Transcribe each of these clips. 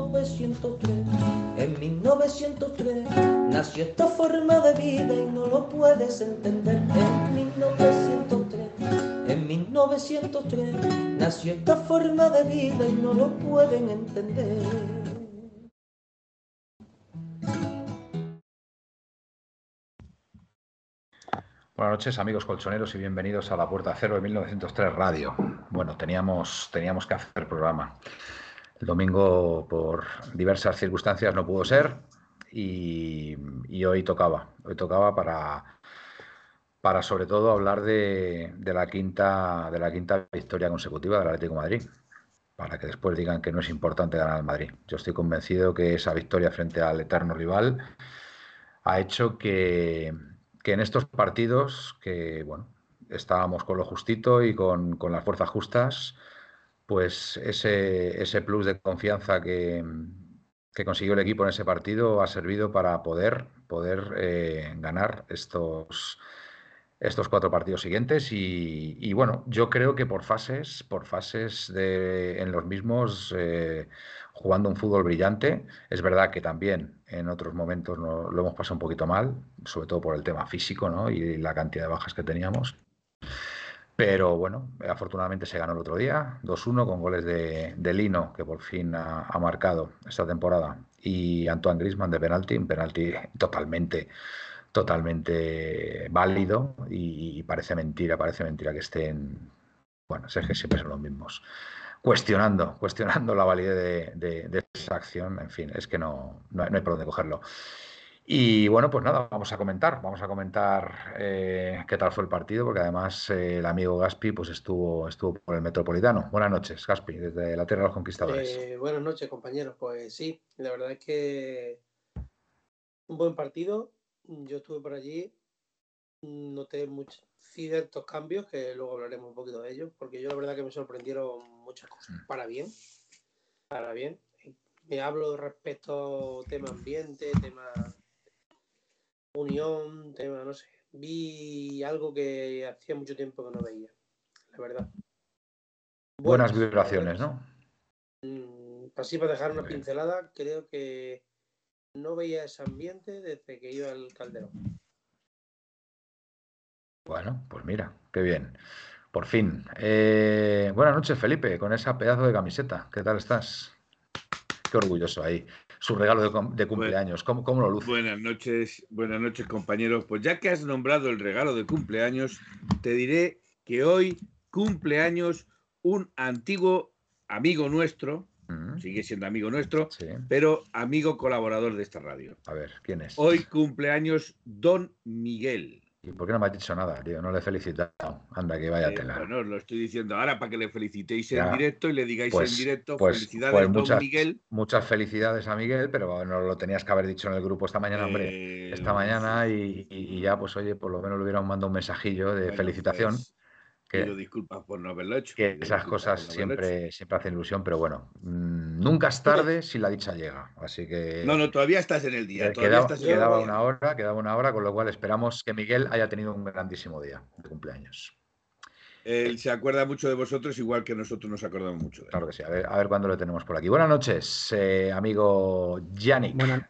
1903. En 1903 nació esta forma de vida y no lo puedes entender. En 1903, en 1903 nació esta forma de vida y no lo pueden entender. Buenas noches, amigos colchoneros, y bienvenidos a la Puerta Cero de 1903 Radio. Bueno, teníamos, teníamos que hacer programa. El domingo, por diversas circunstancias, no pudo ser y, hoy tocaba. Hoy tocaba para, para sobre todo hablar de, la quinta, de la quinta victoria consecutiva del Atlético Madrid. Para que después digan que no es importante ganar al Madrid. Yo estoy convencido que esa victoria frente al eterno rival ha hecho que, que en estos partidos, que bueno, estábamos con lo justito y con, con las fuerzas justas, pues ese, ese plus de confianza que, que, consiguió el equipo en ese partido ha servido para poder, poder eh, ganar estos, estos cuatro partidos siguientes y, bueno, yo creo que por fases, por fases de, en los mismos, eh, jugando un fútbol brillante. Es verdad que también en otros momentos no, lo hemos pasado un poquito mal, sobre todo por el tema físico ¿no? y la cantidad de bajas que teníamos. Pero bueno, afortunadamente se ganó el otro día, 2-1 con goles de, Lino, que por fin ha, ha, marcado esta temporada, y Antoine Grisman de penalti, un penalti totalmente, totalmente válido. Y, parece mentira, parece mentira que estén, bueno, es que siempre son los mismos, cuestionando, cuestionando la validez de, de, de esa acción, en fin, es que no, no hay por dónde cogerlo. Y bueno, pues nada, vamos a comentar, vamos a comentar eh, qué tal fue el partido, porque además eh, el amigo Gaspi pues estuvo, estuvo por el Metropolitano. Buenas noches, Gaspi, desde la Tierra de los Conquistadores. Eh, buenas noches, compañeros. Pues sí, la verdad es que un buen partido. Yo estuve por allí, noté muchos ciertos cambios, que luego hablaremos un poquito de ellos, porque yo la verdad que me sorprendieron muchas cosas, para bien, para bien. Me hablo respecto tema ambiente, tema unión, tema, no sé. Vi algo que hacía mucho tiempo que no veía, la verdad. Buenas, Buenas vibraciones, ¿no? Mm, así para dejar una pincelada, creo que no veía ese ambiente desde que iba al Calderón. Bueno, pues mira, qué bien. Por fin. Eh, buenas noches, Felipe, con esa pedazo de camiseta. ¿Qué tal estás? Qué orgulloso ahí su regalo de, de cumpleaños. ¿Cómo, ¿Cómo, lo luce? Buenas noches, buenas noches, compañeros. Pues ya que has nombrado el regalo de cumpleaños, te diré que hoy cumpleaños un antiguo amigo nuestro, uh -huh. sigue siendo amigo nuestro, sí. pero amigo colaborador de esta radio. A ver, ¿quién es? Hoy cumpleaños Don Miguel. ¿Y por qué no me has dicho nada, tío? No le he felicitado. Anda, que vaya eh, tela. Bueno, lo estoy diciendo ahora para que le felicitéis ya. en directo y le digáis pues, en directo pues, felicidades, pues don Miguel. Muchas felicidades a Miguel, pero no lo tenías que haber dicho en el grupo esta mañana, hombre. Eh, esta mañana y, y, ya, pues oye, por lo menos le hubieran mandado un mensajillo de bueno, felicitación. Pues, que, pido disculpas por no haberlo hecho. Que esas cosas no siempre, siempre hacen ilusión, pero bueno, mmm, nunca es tarde si la dicha llega. Así que. No, no, todavía estás en el día. Eh, quedaba, quedaba una hora, quedaba una hora, con lo cual esperamos que Miguel haya tenido un grandísimo día de cumpleaños. Él se acuerda mucho de vosotros, igual que nosotros nos acordamos mucho de él. Claro que sí, a ver, a ver cuándo lo tenemos por aquí. Buenas noches, eh, amigo Yannick. Buenas,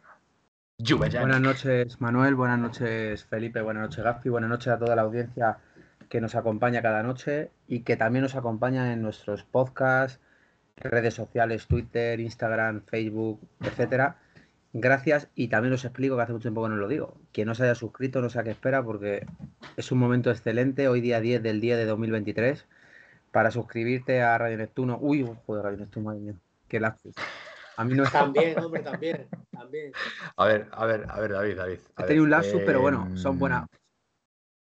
buenas noches, Manuel. Buenas noches, Felipe. Buenas noches, Gaspi. Buenas noches a toda la audiencia que nos acompaña cada noche y que también nos acompaña en nuestros podcasts, redes sociales, Twitter, Instagram, Facebook, etcétera. Gracias y también os explico que hace mucho tiempo que no lo digo. Quien no se haya suscrito no sé a qué espera porque es un momento excelente, hoy día 10 del día de 2023, para suscribirte a Radio Neptuno. Uy, joder, Radio Neptuno, madre mía, qué lápiz. A mí no También, hombre, también, también. A ver, a ver, a ver, David, David. He tenido un lapsus, eh, pero bueno, son buenas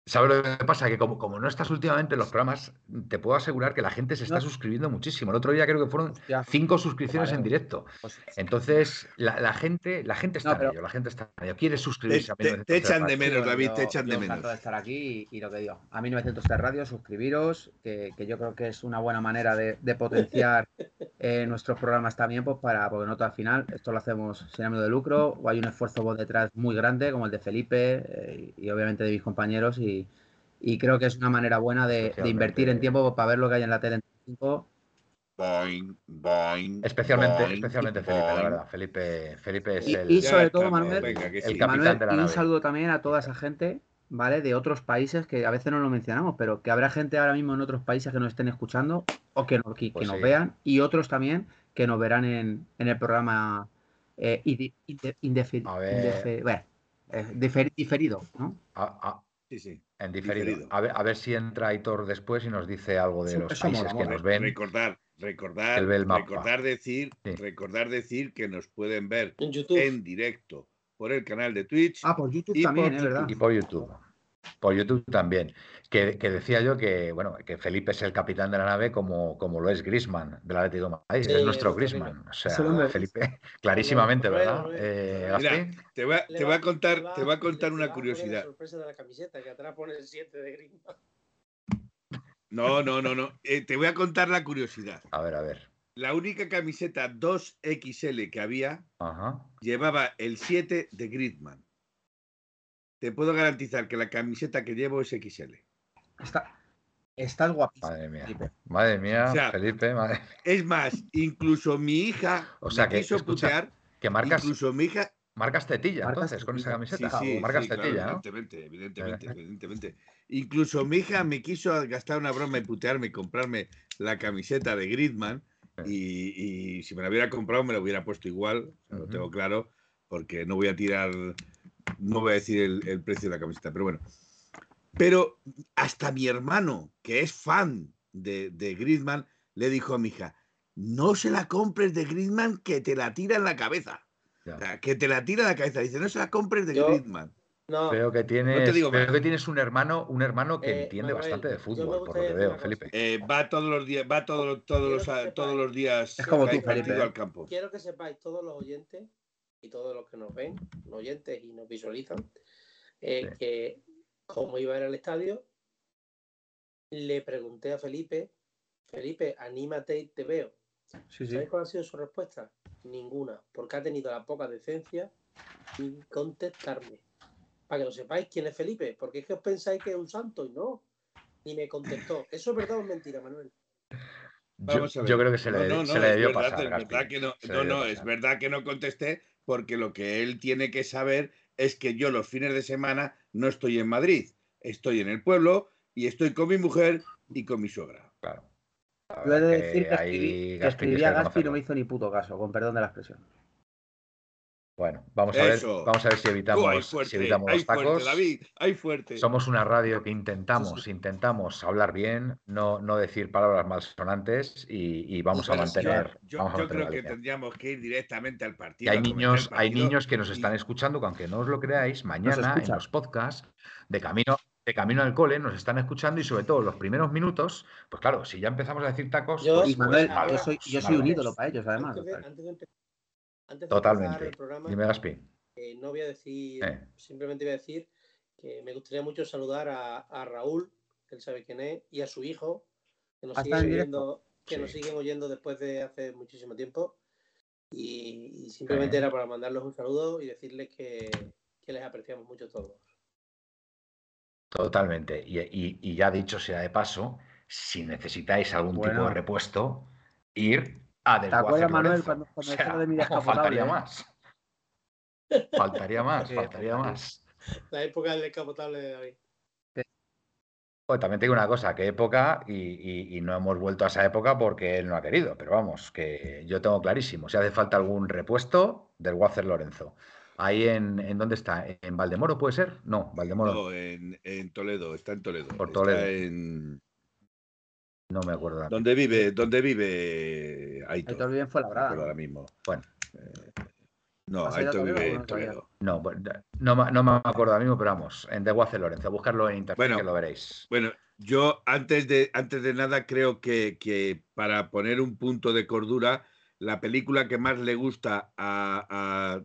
¿Sabes lo que pasa? Que como, como no estás últimamente en los programas, te puedo asegurar que la gente se está suscribiendo muchísimo. El otro día creo que fueron cinco suscripciones en directo. Pues Entonces, la, gente, la gente está en ello, la gente está en ello. Quiere suscribirse te, a Te, echan de menos, David, te echan de menos. de estar aquí y, lo que digo, a 1903 Radio, suscribiros, que, yo creo que es una buena manera de, potenciar eh, nuestros programas también, pues para, porque nosotros al final esto lo hacemos sin ánimo de lucro, o hay un esfuerzo vos detrás muy grande, como el de Felipe eh, y obviamente de mis compañeros. y y, creo que es una manera buena de, invertir en tiempo para ver lo que hay en la tele en 5. especialmente, especialmente Felipe, la verdad. Felipe, Felipe es el. Y sobre todo, Manuel, el capitán de la y un saludo también a toda esa gente, ¿vale? De otros países que a veces no lo mencionamos, pero que habrá gente ahora mismo en otros países que nos estén escuchando o que, que, pues nos vean, y otros también que nos verán en, en el programa eh, eh, diferido, ¿no? Sí, sí. En diferido. A, ver, a, ver, si entra Aitor después y nos dice algo de los países que nos ven. Recordar, recordar, recordar decir, recordar decir que nos pueden ver en, directo por el canal de Twitch. Ah, por YouTube también, es verdad. Y por YouTube. Por YouTube también. Que, decía yo que, bueno, que Felipe es el capitán de la nave como, como lo es Grisman del Atlético de Madrid. es nuestro Grisman. O sea, Felipe, clarísimamente, ¿verdad? Eh, Mira, te voy, a, te voy a contar, te voy a contar una curiosidad. sorpresa de la camiseta, que atrás pone el 7 de Grisman. No, no, no, no. Eh, te voy a contar la curiosidad. A ver, a ver. La única camiseta 2XL que había llevaba el 7 de Gridman te puedo garantizar que la camiseta que llevo es XL. Está, está guapísimo. Madre mía, madre mía, Felipe. Madre... Es más, incluso mi hija o sea, que, quiso putear. Que marcas, incluso mi hija. Marcas tetilla, entonces, con esa camiseta. Sí, sí, marcas tetilla, Evidentemente, evidentemente, evidentemente. Incluso mi hija me quiso gastar una broma y putearme y comprarme la camiseta de Gridman. Y, si me la hubiera comprado, me la hubiera puesto igual, lo tengo claro, porque no voy a tirar no voy a decir el, precio de la camiseta, pero bueno. Pero hasta mi hermano, que es fan de, de Griezmann, le dijo a mi hija, no se la compres de Griezmann que te la tira en la cabeza. que te la tira en la cabeza. Dice, no se la compres de Griezmann. No, veo que tienes, que tienes un hermano, un hermano que eh, entiende bastante de fútbol, por lo que veo, Felipe. Eh, va todos los días, va todos, todos los, todos los días es como tú, Felipe, al campo. Quiero que sepáis todos los oyentes y todos los que nos ven, oyentes y nos visualizan, eh, que como iba a ir al estadio, le pregunté a Felipe, Felipe, anímate y te veo. ¿Sabes cuál ha sido su respuesta? Ninguna, porque ha tenido la poca decencia de contestarme. Para que lo sepáis quién es Felipe, porque es que os pensáis que es un santo y no. Y me contestó. ¿Eso es verdad o es mentira, Manuel? Yo, creo que se le, se le debió pasar. no, no, es verdad que no contesté porque lo que él tiene que saber es que yo los fines de semana no estoy en Madrid, estoy en el pueblo y estoy con mi mujer y con mi suegra. Claro. Yo he de decir que, escribí, a Gaspi y no me hizo ni puto caso, con perdón de la expresión. Bueno, vamos a ver, vamos a ver si evitamos, si evitamos los tacos. hay fuerte. Somos una radio que intentamos, intentamos hablar bien, no, no decir palabras malsonantes y, y vamos a mantener. Yo, creo que tendríamos que ir directamente al partido. hay niños, hay niños que nos están escuchando, que aunque no os lo creáis, mañana en los podcasts de camino de camino al cole nos están escuchando y sobre todo los primeros minutos, pues claro, si ya empezamos a decir tacos, yo, pues, Manuel, yo soy, yo soy un ídolo para ellos, además. Antes de Totalmente. el programa, eh, no voy a decir, eh. simplemente voy a decir que me gustaría mucho saludar a, Raúl, que él sabe quién es, y a su hijo, que nos, siguen oyendo, que nos siguen oyendo después de hace muchísimo tiempo. Y, simplemente era para mandarles un saludo y decirles que, les apreciamos mucho todos. Totalmente. Y, ya dicho sea de paso, si necesitáis algún tipo de repuesto, ir ¿Te acuerdas, Manuel, cuando, cuando de mi Faltaría eh? más. Faltaría más, faltaría más. La época del descapotable de David. Pues también te digo una cosa, qué época, y, no hemos vuelto a esa época porque él no ha querido, pero vamos, que yo tengo clarísimo, si hace falta algún repuesto del Wacer Lorenzo. Ahí en, en, ¿dónde está? ¿En Valdemoro puede ser? No, Valdemoro. No, en, Toledo, está en Toledo. Por Toledo. Está en, no me acuerdo. ¿Dónde vive? ¿Dónde vive Aitor? Aitor vive en Fuenlabrada. ahora mismo. Bueno. Eh, No, Aito vive en Toledo. No, no, no, me acuerdo ahora mismo, pero vamos, en Deguace Lorenzo, buscarlo en internet bueno, que lo veréis. Bueno, yo antes de, antes de nada creo que, que, para poner un punto de cordura, la película que más le gusta a, a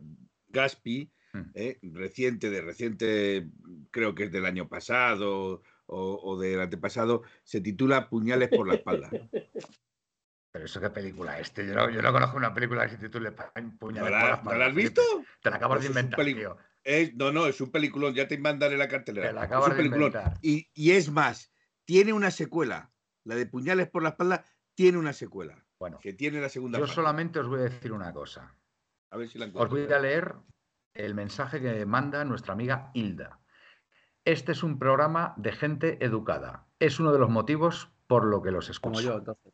Gaspi, hmm. eh, reciente, de reciente, creo que es del año pasado o, o del antepasado, se titula Puñales por la espalda. Pero eso qué película es. Este? Yo no, yo no conozco una película que se titule Puñales por la espalda. ¿No la has visto? Te la acabas de inventar, tío. no, no, es un peliculón, ya te mandaré la cartelera. Te la acabas de inventar. Y, y es más, tiene una secuela. La de Puñales por la espalda tiene una secuela. Bueno, que tiene la segunda Yo solamente os voy a decir una cosa. A ver si la os voy a leer el mensaje que manda nuestra amiga Hilda. Este es un programa de gente educada. Es uno de los motivos por lo que los escucho. Como yo, entonces.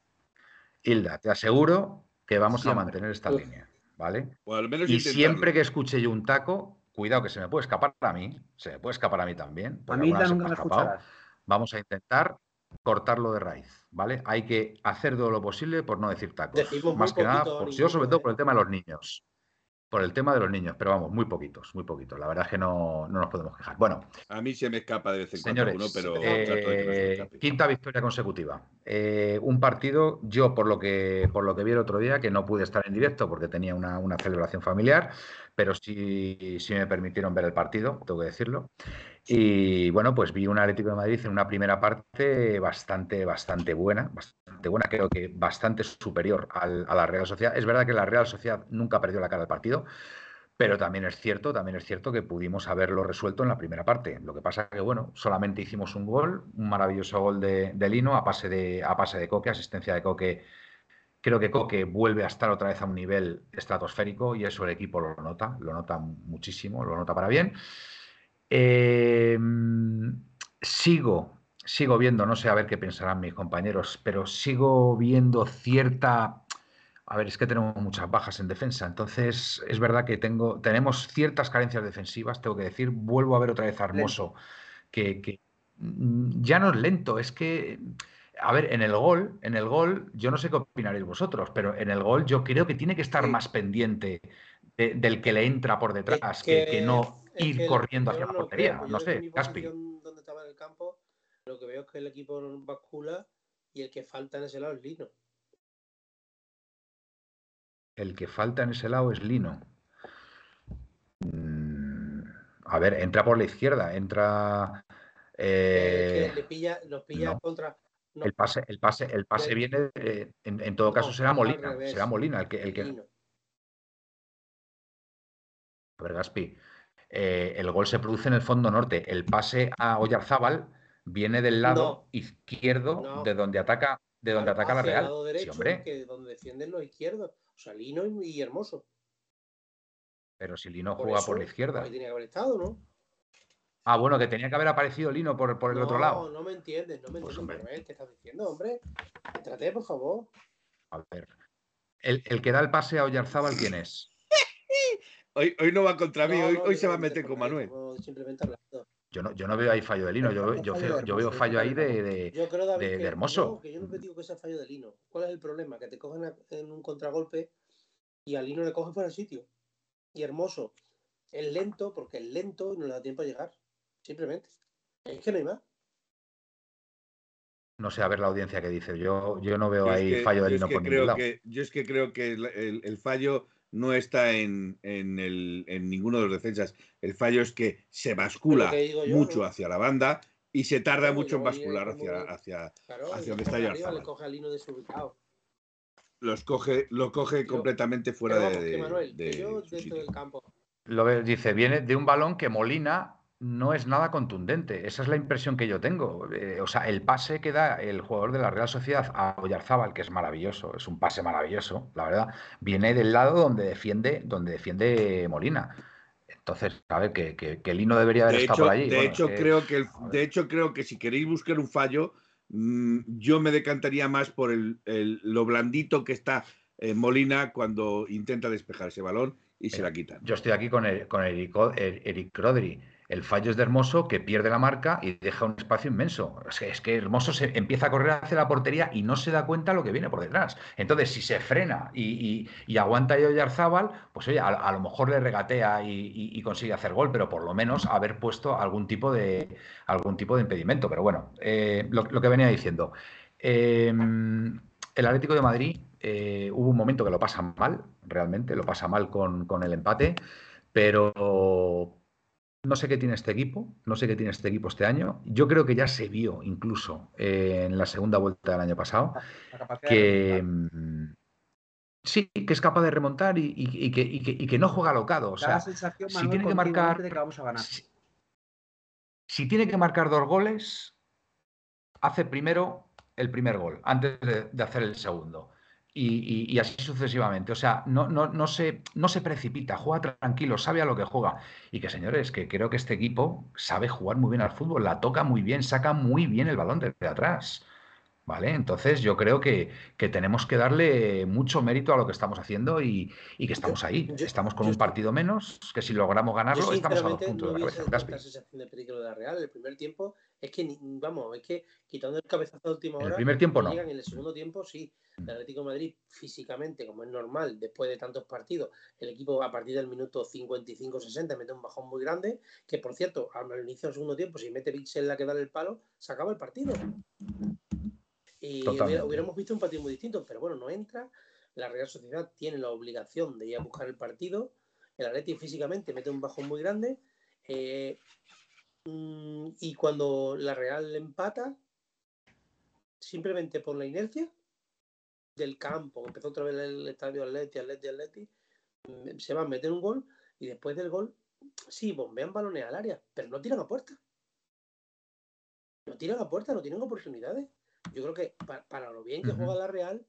Hilda, te aseguro que vamos a mantener esta línea, ¿vale? y siempre que escuche yo un taco, cuidado que se me puede escapar a mí, se me puede escapar a mí también. A mí nunca me escapado. Vamos a intentar cortarlo de raíz, ¿vale? Hay que hacer todo lo posible por no decir tacos. Más que nada, por, yo sobre todo por el tema de los niños por el tema de los niños, pero vamos, muy poquitos, muy poquitos. La verdad es que no, nos podemos quejar. Bueno. A mí se me escapa de vez en cuando uno, pero eh, quinta victoria consecutiva. Eh, un partido, yo por lo que por lo que vi el otro día, que no pude estar en directo porque tenía una, una celebración familiar, pero sí, sí me permitieron ver el partido, tengo que decirlo. Y bueno, pues vi un Atlético de Madrid en una primera parte bastante, bastante buena, bastante buena, creo que bastante superior a la Real Sociedad. Es verdad que la Real Sociedad nunca perdió la cara al partido, pero también es cierto, también es cierto que pudimos haberlo resuelto en la primera parte. Lo que pasa es que, bueno, solamente hicimos un gol, un maravilloso gol de, Lino a pase de, a pase de Coque, asistencia de Coque. Creo que Coque vuelve a estar otra vez a un nivel estratosférico y eso el equipo lo nota, lo nota muchísimo, lo nota para bien. Em, sigo, sigo viendo, no sé a ver qué pensarán mis compañeros, pero sigo viendo cierta... A ver, es que tenemos muchas bajas en defensa, entonces es verdad que tengo, tenemos ciertas carencias defensivas, tengo que decir, vuelvo a ver otra vez a Hermoso, que, mm, ya no es lento, es que a ver, en el gol, en el gol, yo no sé qué opinaréis vosotros, pero en el gol yo creo que tiene que estar más pendiente del que le entra por detrás, que, no ir corriendo hacia la portería. No sé, Caspi. Donde estaba en el campo, lo que veo es que el equipo bascula y el que falta en ese lado es Lino. El que falta en ese lado es Lino. Mm, a ver, entra por la izquierda, entra. Eh, le pilla, nos pilla contra. El pase, el pase, el pase viene, en, todo caso será Molina, será Molina el que, el que... A ver, Gaspi, eh, el gol se produce en el fondo norte. El pase a Oyarzábal viene del lado izquierdo de donde ataca, de donde ataca la Real. Lado derecho, que donde defienden los izquierdos. O sea, Lino y, Hermoso. Pero si Lino juega por la izquierda. Ahí tenía que haber estado, ¿no? Ah, bueno, que tenía que haber aparecido Lino por, el otro lado. No, no me entiendes, no me pues entiendes. ¿Qué estás diciendo, hombre? Trate, por favor. A ver. El, el que da el pase a Oyarzábal, ¿quién es? Hoy, hoy no va contra mí, hoy, se va a meter con Manuel. Yo no, yo no veo ahí fallo de Lino, yo, yo, yo veo fallo ahí de, de, yo creo, de, Hermoso. que yo no digo que sea fallo de Lino. ¿Cuál es el problema? Que te cogen en un contragolpe y a Lino le cogen fuera del sitio. Y Hermoso es lento porque es lento y no le da tiempo a llegar. Simplemente. Es que no hay más. No sé, a ver la audiencia que dice. Yo, yo no veo ahí fallo de Lino por ningún lado. yo es que creo que el fallo no está en, el, en ninguno de los defensas. El fallo es que se bascula mucho hacia la banda y se tarda mucho en bascular hacia, hacia, hacia donde está le coge al Lino Los coge, lo coge completamente fuera de, Manuel, yo dentro del campo. Lo dice, viene de un balón que Molina no es nada contundente. Esa es la impresión que yo tengo. Eh, o sea, el pase que da el jugador de la Real Sociedad a Oyarzábal, que es maravilloso, es un pase maravilloso, la verdad, viene del lado donde defiende, donde defiende Molina. Entonces, a ver, que, que, Lino debería haber estado por allí. De, hecho, creo que de hecho, creo que si queréis buscar un fallo, mm, yo me decantaría más por el, lo blandito que está eh, Molina cuando intenta despejar ese balón y se la quitan. Yo estoy aquí con, el, con Eric, Eric Rodri El fallo es de Hermoso que pierde la marca y deja un espacio inmenso. Es que, Hermoso se empieza a correr hacia la portería y no se da cuenta lo que viene por detrás. Entonces, si se frena y, y, aguanta Oyarzábal, pues oye, a, lo mejor le regatea y, consigue hacer gol, pero por lo menos haber puesto algún tipo de, algún tipo de impedimento. Pero bueno, eh, lo, que venía diciendo. Em, el Atlético de Madrid eh, hubo un momento que lo pasa mal, realmente, lo pasa mal con, con el empate, pero no sé qué tiene este equipo, no sé qué tiene este equipo este año. Yo creo que ya se vio incluso eh, en la segunda vuelta del año pasado que mm, sí, que es capaz de remontar y, que, no juega locado. O sea, si tiene que marcar, Si, tiene que marcar dos goles, hace primero el primer gol antes de hacer el segundo y, así sucesivamente. O sea, no, no, no, se, no se precipita, juega tranquilo, sabe a lo que juega. Y que, señores, que creo que este equipo sabe jugar muy bien al fútbol, la toca muy bien, saca muy bien el balón desde atrás. ¿Vale? Entonces yo creo que, tenemos que darle mucho mérito a lo que estamos haciendo y, que estamos ahí. estamos con un partido menos, que si logramos ganarlo, estamos a dos puntos de la cabeza. sensación de peligro de la Real. El primer tiempo es que, vamos, es que quitando el cabezazo de última hora, en el primer tiempo no. En el segundo tiempo sí. El Atlético de Madrid físicamente, como es normal, después de tantos partidos, el equipo a partir del minuto 55-60 mete un bajón muy grande, que por cierto, al inicio del segundo tiempo, si mete Pixel la que da el palo, se acaba el partido. Y hubiéramos visto un partido muy distinto, pero bueno, no entra. La Real Sociedad tiene la obligación de ir a buscar el partido. El Atlético físicamente mete un bajón muy grande. Eh, mm, y cuando la Real empata, simplemente por la inercia, del campo, empezó otra vez el estadio Atleti, Atleti, Atleti, mm, se va a meter un gol y después del gol, sí, bombean balones al área, pero no tiran a puerta. No tiran a puerta, no tienen oportunidades. Yo creo que para, lo bien que juega la Real,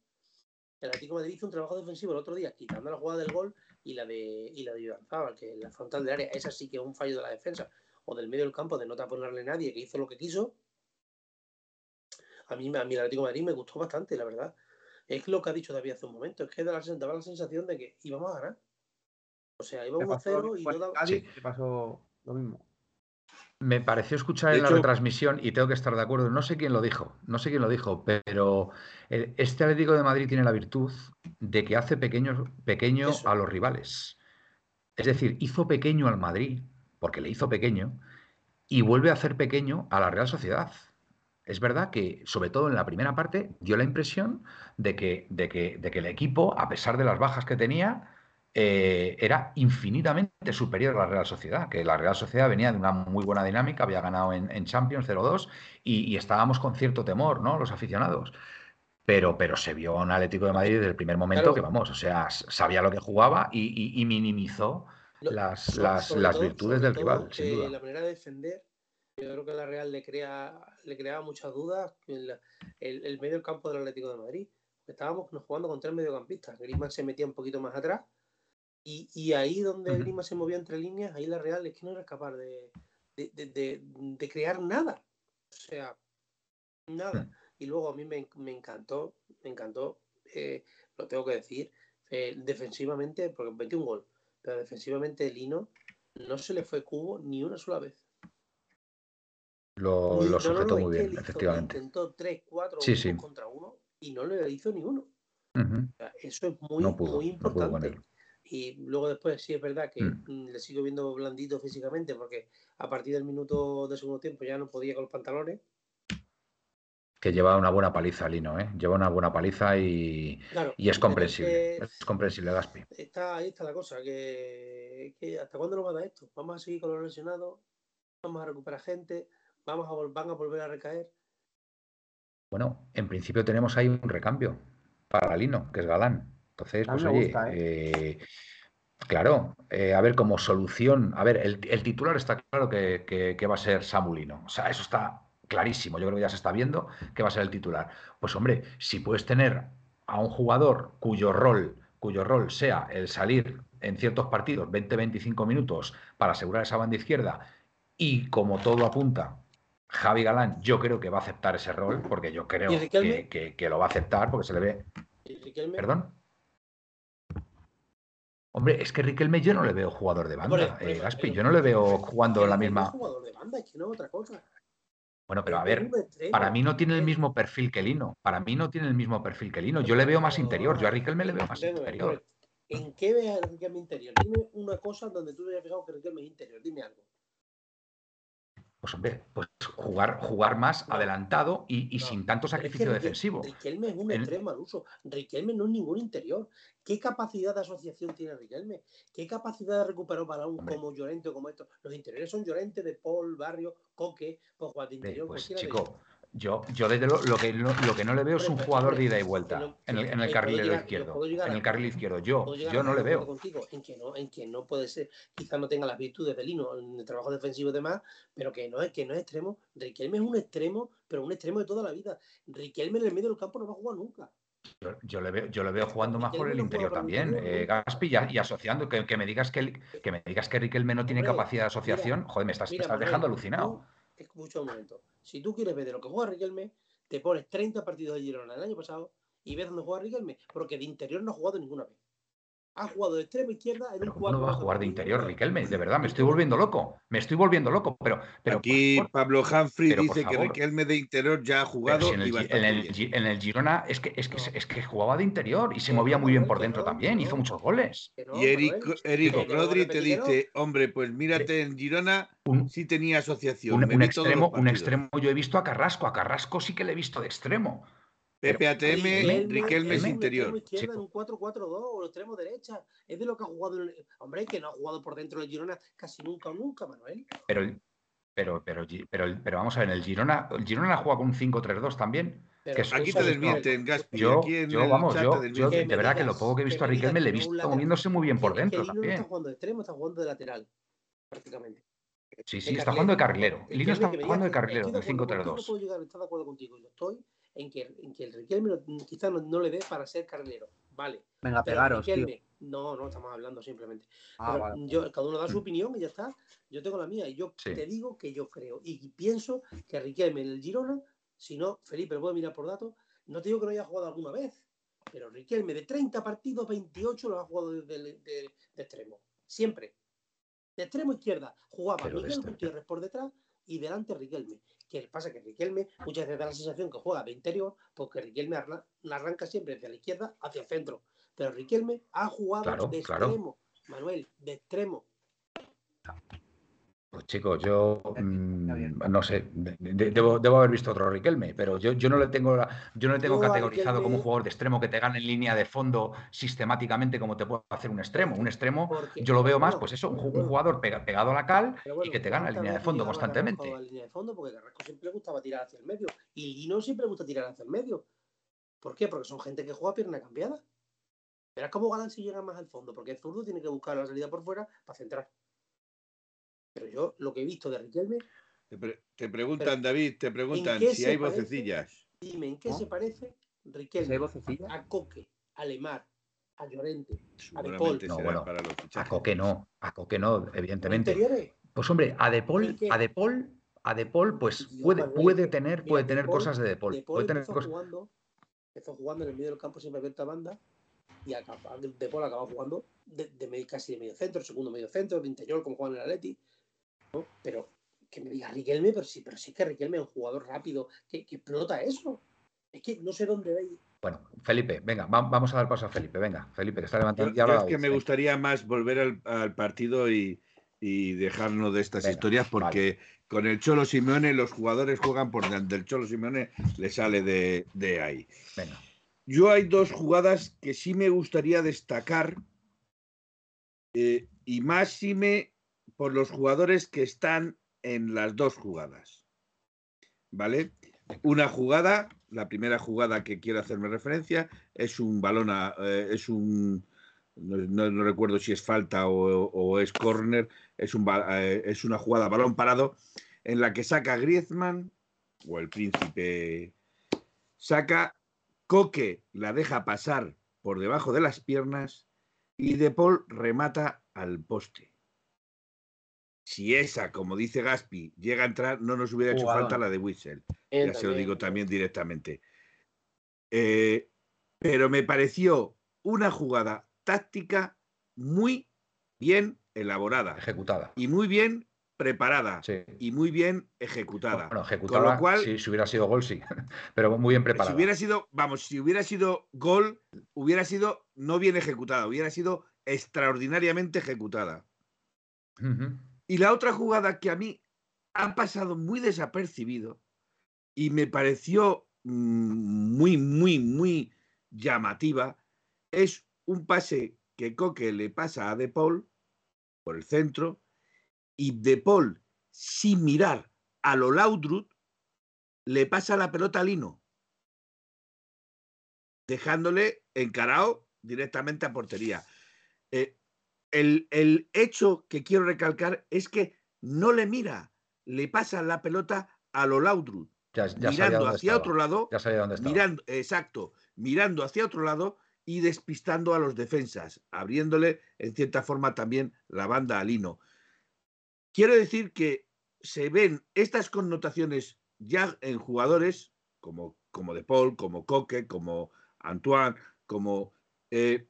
el Atlético Madrid hizo un trabajo defensivo el otro día, quitando la jugada del gol y la de y la de que la frontal del área, esa sí que es un fallo de la defensa o del medio del campo de no taponarle a nadie, que hizo lo que quiso. A mí, a mí el Atlético de Madrid me gustó bastante, la verdad. Es lo que ha dicho David hace un momento, es que daba la sensación de que íbamos a ganar. O sea, íbamos a cero y no daba... Sí. pasó lo mismo. Me pareció escuchar en la retransmisión y tengo que estar de acuerdo. No sé quién lo dijo, no sé quién lo dijo, pero este Atlético de Madrid tiene la virtud de que hace pequeño, pequeño a los rivales. Es decir, hizo pequeño al Madrid, porque le hizo pequeño, y vuelve a hacer pequeño a la Real Sociedad es verdad que, sobre todo en la primera parte, dio la impresión de que, de que, de que el equipo, a pesar de las bajas que tenía, eh, era infinitamente superior a la Real Sociedad, que la Real Sociedad venía de una muy buena dinámica, había ganado en, Champions 0-2 y, estábamos con cierto temor, ¿no? Los aficionados. Pero, pero se vio un Atlético de Madrid desde el primer momento que, vamos, o sea, sabía lo que jugaba y, minimizó las, las, virtudes del rival, sin duda. La manera de defender yo creo que la Real le crea le creaba muchas dudas el, el, medio campo del Atlético de Madrid. Estábamos jugando con tres mediocampistas. Griezmann se metía un poquito más atrás y, ahí donde Griezmann se movía entre líneas, ahí la Real es que no era capaz de, de, crear nada. O sea, nada. Y luego a mí me, encantó, me encantó, eh, lo tengo que decir, eh, defensivamente, porque metió un gol, pero defensivamente Lino no se le fue cubo ni una sola vez. Lo, sujetó muy bien, efectivamente. Intentó 3, 4 contra uno y no le hizo ni uno. eso es muy, muy importante. Y luego después sí es verdad que mm. Mm, le sigo viendo blandito físicamente porque a partir del minuto de segundo tiempo ya no podía con los pantalones. Que lleva una buena paliza Lino, ¿eh? Lleva una buena paliza y, y es comprensible. Es, comprensible, Gaspi. Está, ahí está la cosa, que, que ¿hasta cuándo nos va a dar esto? Vamos a seguir con los lesionados, vamos a recuperar gente, vamos a, van a volver a recaer. Bueno, en principio tenemos ahí un recambio para Lino, que es Galán. Entonces, pues oye, ¿eh? Eh, claro, eh, a ver, como solución, a ver, el, titular está claro que, va a ser Samulino. O sea, eso está clarísimo. Yo creo que ya se está viendo que va a ser el titular. Pues hombre, si puedes tener a un jugador cuyo rol, cuyo rol sea el salir en ciertos partidos 20-25 minutos para asegurar esa banda izquierda y como todo apunta, Javi Galán yo creo que va a aceptar ese rol, porque yo creo que, lo va a aceptar, porque se le ve... ¿Perdón? Hombre, es que Riquelme yo no le veo jugador de banda, eh, Gaspi, yo no le veo jugando la misma. jugador de banda, es que no es otra cosa. Bueno, pero a ver, para mí no tiene el mismo perfil que Lino. Para mí no tiene el mismo perfil que Lino. Yo le veo más interior. Yo a Riquelme le veo más interior. ¿En qué ve a Riquelme interior? Dime una cosa donde tú te hayas fijado que Riquelme es interior. Dime algo pues hombre, pues jugar, jugar más adelantado y, sin tanto sacrificio defensivo. Riquelme es un extremo al uso. Riquelme no es ningún interior. ¿Qué capacidad de asociación tiene Riquelme? ¿Qué capacidad de recuperar para un como Llorente o como esto? Los interiores son Llorente, de Paul, Barrio, Coque, pues jugar de interior. Pues chico, yo, yo desde lo, que, lo, que no le veo es un jugador de ida y vuelta en el, en el carril izquierdo. En el carril izquierdo. Yo, yo no le veo. Contigo, en, que no, en que no puede ser, quizás no tenga las virtudes de Lino en el trabajo defensivo y demás, pero que no es que no es extremo. Riquelme es un extremo, pero un extremo de toda la vida. Riquelme en el medio del campo no va a jugar nunca. Yo, le veo, yo le veo jugando más por el interior también, eh, Gaspi, y, asociando, que, me digas que, que me digas que Riquelme no tiene capacidad de asociación, joder, me estás, estás dejando alucinado. escucha un momento. Si tú quieres ver de lo que juega Riquelme, te pones 30 partidos de Girona el año pasado y ves dónde juega Riquelme, porque de interior no ha jugado ninguna vez. Ha jugado de extrema izquierda en un ¿Cómo no va a jugar de interior Riquelme? De verdad, me estoy volviendo loco. Me estoy volviendo loco. Pero, pero Aquí Pablo Humphrey dice que Riquelme de interior ya ha jugado. en, el, en, el, Girona es que, es, que, es que jugaba de interior y se movía muy bien por dentro también. Hizo muchos goles. y Eric, Eric Rodri te dice: Hombre, pues mírate en Girona. sí tenía asociación. Un, extremo, un extremo, yo he visto a Carrasco. A Carrasco sí que le he visto de extremo. PPATM, Riquelme es interior. izquierda en un 4-4-2 o extremo derecha. Es de lo que ha jugado. El... Hombre, que no ha jugado por dentro del Girona casi nunca o nunca, Manuel. Pero, pero, pero, pero, pero vamos a ver, el Girona, el Girona ha jugado con un 5-3-2 también. aquí te desmienten, Gaspi. Yo, yo vamos, yo, yo de verdad que lo poco que he visto a Riquelme le he visto moviéndose muy bien por dentro también. está jugando de extremo, está jugando de lateral, prácticamente. Sí, sí, está jugando de carrilero. Lino está jugando de carrilero, de 5-3-2. No puedo llegar, estar de acuerdo contigo. Yo estoy en que, en que el Riquelme quizás no, le dé para ser carrilero. Vale. Venga, pegaros, No, no, estamos hablando simplemente. Ah, yo, cada uno da su mm. opinión y ya está. Yo tengo la mía y yo te digo que yo creo y pienso que Riquelme en el Girona, si no, Felipe, lo puedo mirar por datos, no te digo que no haya jugado alguna vez, pero Riquelme de 30 partidos, 28 lo ha jugado de, extremo. Siempre. De extremo izquierda jugaba Miguel Gutiérrez por detrás y delante Riquelme. Que pasa que Riquelme muchas veces da la sensación que juega de interior, porque Riquelme arranca siempre hacia la izquierda, hacia el centro. Pero Riquelme ha jugado de extremo, Manuel, de extremo. Pues chicos, yo mm, no sé, debo, haber visto otro Riquelme, pero yo, yo no le tengo, yo no le tengo categorizado como un jugador de extremo que te gane en línea de fondo sistemáticamente como te puede hacer un extremo. Un extremo, yo lo veo más, pues eso, un, jugador pegado a la cal y que te gana en línea de fondo constantemente. En línea de fondo porque Carrasco siempre le gustaba tirar hacia el medio y Lino siempre le gusta tirar hacia el medio. ¿Por qué? Porque son gente que juega pierna cambiada. Verás cómo Galán si llega más al fondo, porque el zurdo tiene que buscar la salida por fuera para centrar. Pero yo lo que he visto de Riquelme. Te, preguntan, David, te preguntan si hay vocecillas. Dime, ¿en qué se parece Riquelme a Coque, a Lemar, a Llorente, a Depol? No, bueno, a Coque no, a Coque no, evidentemente. Pues hombre, a Depol, a Depol, a Depol, pues puede, puede tener, puede tener cosas de Depol. Depol puede tener cosas... jugando, empezó jugando en el medio del campo siempre abierta banda y Depol acaba jugando de, de, casi de medio centro, segundo medio centro, de interior, como juega en el Atleti. Pero que me diga Riquelme, pero sí, pero sí que Riquelme es un jugador rápido que, explota eso. Es que no sé dónde va. Bueno, Felipe, venga, vamos a dar paso a Felipe. Venga, Felipe, que está levantando. Yo, es que me gustaría más volver al, partido y, dejarnos de estas historias porque con el Cholo Simeone los jugadores juegan por delante. El Cholo Simeone le sale de, ahí. Venga. Yo hay dos jugadas que sí me gustaría destacar eh, y más si me por los jugadores que están en las dos jugadas. ¿Vale? Una jugada, la primera jugada que quiero hacerme referencia, es un balón, eh, es un, no, recuerdo si es falta o, es córner, es, un, eh, es una jugada balón parado en la que saca Griezmann o el príncipe saca, Coque la deja pasar por debajo de las piernas y De Paul remata al poste si esa, como dice Gaspi, llega a entrar, no nos hubiera hecho falta la de Whistle. Ya se lo digo también directamente. Eh, pero me pareció una jugada táctica muy bien elaborada. Ejecutada. Y muy bien preparada. Y muy bien ejecutada. Bueno, ejecutada, Con lo cual, sí, si hubiera sido gol, sí. Pero muy bien preparada. Si hubiera sido, vamos, si hubiera sido gol, hubiera sido no bien ejecutada, hubiera sido extraordinariamente ejecutada. Y la otra jugada que a mí ha pasado muy desapercibido y me pareció mm, muy, muy, muy llamativa es un pase que Coque le pasa a De Paul por el centro y De Paul, sin mirar a lo Laudrup, le pasa la pelota a Lino, dejándole encarado directamente a portería. Eh, el, el, hecho que quiero recalcar es que no le mira, le pasa la pelota a lo Laudrup, mirando hacia otro lado, mirando, exacto, mirando hacia otro lado y despistando a los defensas, abriéndole en cierta forma también la banda a Lino. Quiero decir que se ven estas connotaciones ya en jugadores como, como De Paul, como Coque, como Antoine, como eh,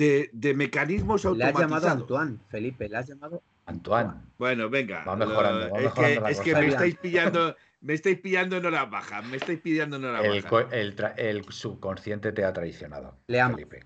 de, de, mecanismos automatizados. Le has llamado Antoine, Felipe, le has llamado Antoine. Bueno, venga. Va mejorando, es que, es que me estáis pillando, me estáis pillando en hora baja, me estáis pillando en hora el, baja. El, subconsciente te ha traicionado. Le amo. Felipe.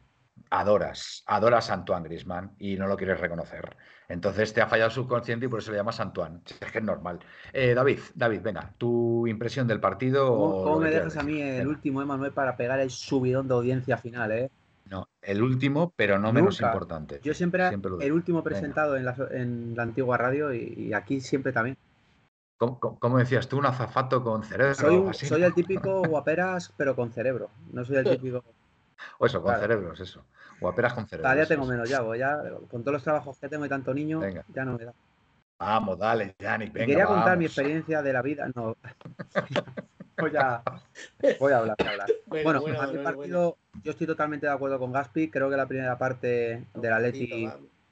Adoras, adoras a Antoine Grisman y no lo quieres reconocer. Entonces te ha fallado el subconsciente y por eso le llamas Antoine. Es que es normal. Eh, David, David, venga, tu impresión del partido. ¿Cómo, me dejas a mí el último, Emanuel, para pegar el subidón de audiencia final, eh? No, el último, pero no menos importante. Yo siempre, el último presentado en la, en la, antigua radio y, aquí siempre también. ¿Cómo, decías tú? Un azafato con cerebro. Soy, el típico guaperas, pero con cerebro. No soy el típico. O eso, con cerebros, eso. Guaperas con cerebro. Cada día tengo menos, ya, ya. Con todos los trabajos que tengo y tanto niño, ya no me da. Vamos, dale, Yannick, venga. Quería contar mi experiencia de la vida. No. voy, a, voy a hablar, voy a hablar. Bueno, bueno, partido, yo estoy totalmente de acuerdo con Gaspi. Creo que la primera parte del Atleti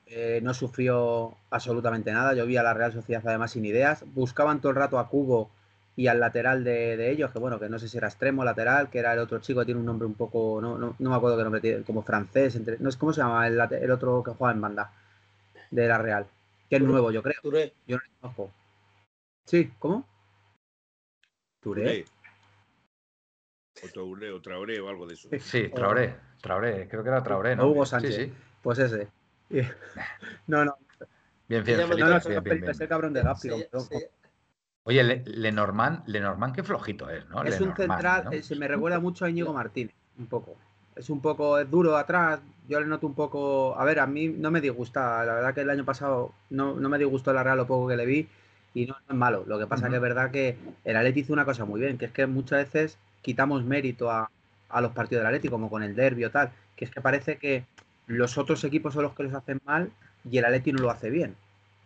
eh, no sufrió absolutamente nada. Yo vi a la Real Sociedad además sin ideas. Buscaban todo el rato a Cubo y al lateral de, ellos, que bueno, que no sé si era extremo lateral, que era el otro chico, tiene un nombre un poco, no, no, me acuerdo qué nombre tiene, como francés, entre, no es cómo se llama el, el, otro que juega en banda de la Real, que es nuevo, yo creo. Yo no lo conozco. Sí, ¿cómo? Touré. O Touré, o Traoré o algo de eso. Sí, Traoré, Traoré, creo que era Traoré, ¿no? Hugo Sánchez. Sí, sí. Pues ese. No, no. Bien, bien, Felipe, no, no, bien, bien, bien. cabrón de Gaspi. Oye, Lenormand, Lenormand, qué flojito es, ¿no? Es un central, eh, se me recuerda mucho a Íñigo Martínez, un poco. Es un poco es duro atrás, yo le noto un poco. A ver, a mí no me disgusta, la verdad que el año pasado no, no me disgustó la Real lo poco que le vi y no, es malo. Lo que pasa que es verdad que el Atleti hizo una cosa muy bien, que es que muchas veces quitamos mérito a, los partidos del Atleti, como con el Derby o tal, que es que parece que los otros equipos son los que los hacen mal y el Atleti no lo hace bien.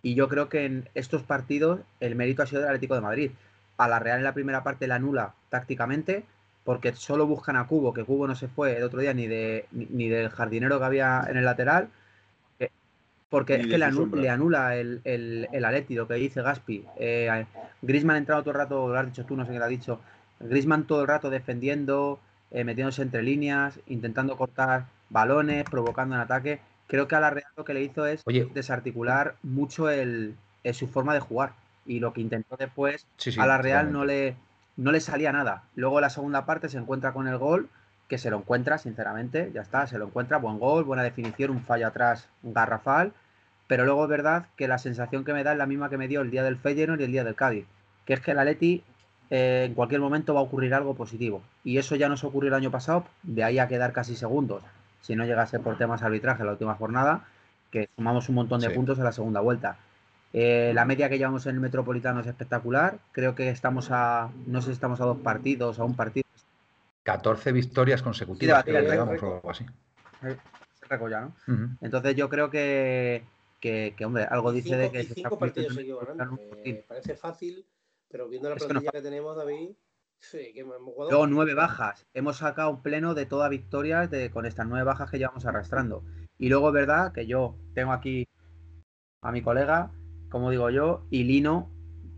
Y yo creo que en estos partidos el mérito ha sido del Atlético de Madrid. A la Real en la primera parte la anula tácticamente, porque solo buscan a Cubo, que Cubo no se fue el otro día ni, de, ni del jardinero que había en el lateral, porque es que le, anula, el, el, el lo que dice Gaspi. Eh, Grisman ha entrado todo el rato, lo has dicho tú, no sé qué lo ha dicho. Grisman todo el rato defendiendo, eh, metiéndose entre líneas, intentando cortar balones, provocando un ataque. Creo que a la Real lo que le hizo es desarticular mucho el, su forma de jugar. Y lo que intentó después a la Real no le, no le salía nada. Luego la segunda parte se encuentra con el gol que se lo encuentra, sinceramente, ya está, se lo encuentra, buen gol, buena definición, un fallo atrás garrafal, pero luego es verdad que la sensación que me da es la misma que me dio el día del Feyenoord y el día del Cádiz, que es que el Atleti eh, en cualquier momento va a ocurrir algo positivo, y eso ya nos ocurrió el año pasado, de ahí a quedar casi segundos, si no llegase por temas arbitraje la última jornada, que sumamos un montón de puntos en la segunda vuelta. Eh, la media que llevamos en el Metropolitano es espectacular. Creo que estamos a, no sé si estamos a dos partidos, a un partido 14 victorias consecutivas, así. Entonces yo creo que, que, hombre, algo dice de que... Cinco partidos seguidos ganando. parece fácil, pero viendo la plantilla que, tenemos, David... Sí, que. Luego nueve bajas. Hemos sacado un pleno de toda victorias de, con estas nueve bajas que llevamos arrastrando. Y luego es verdad que yo tengo aquí a mi colega, como digo yo, y Lino,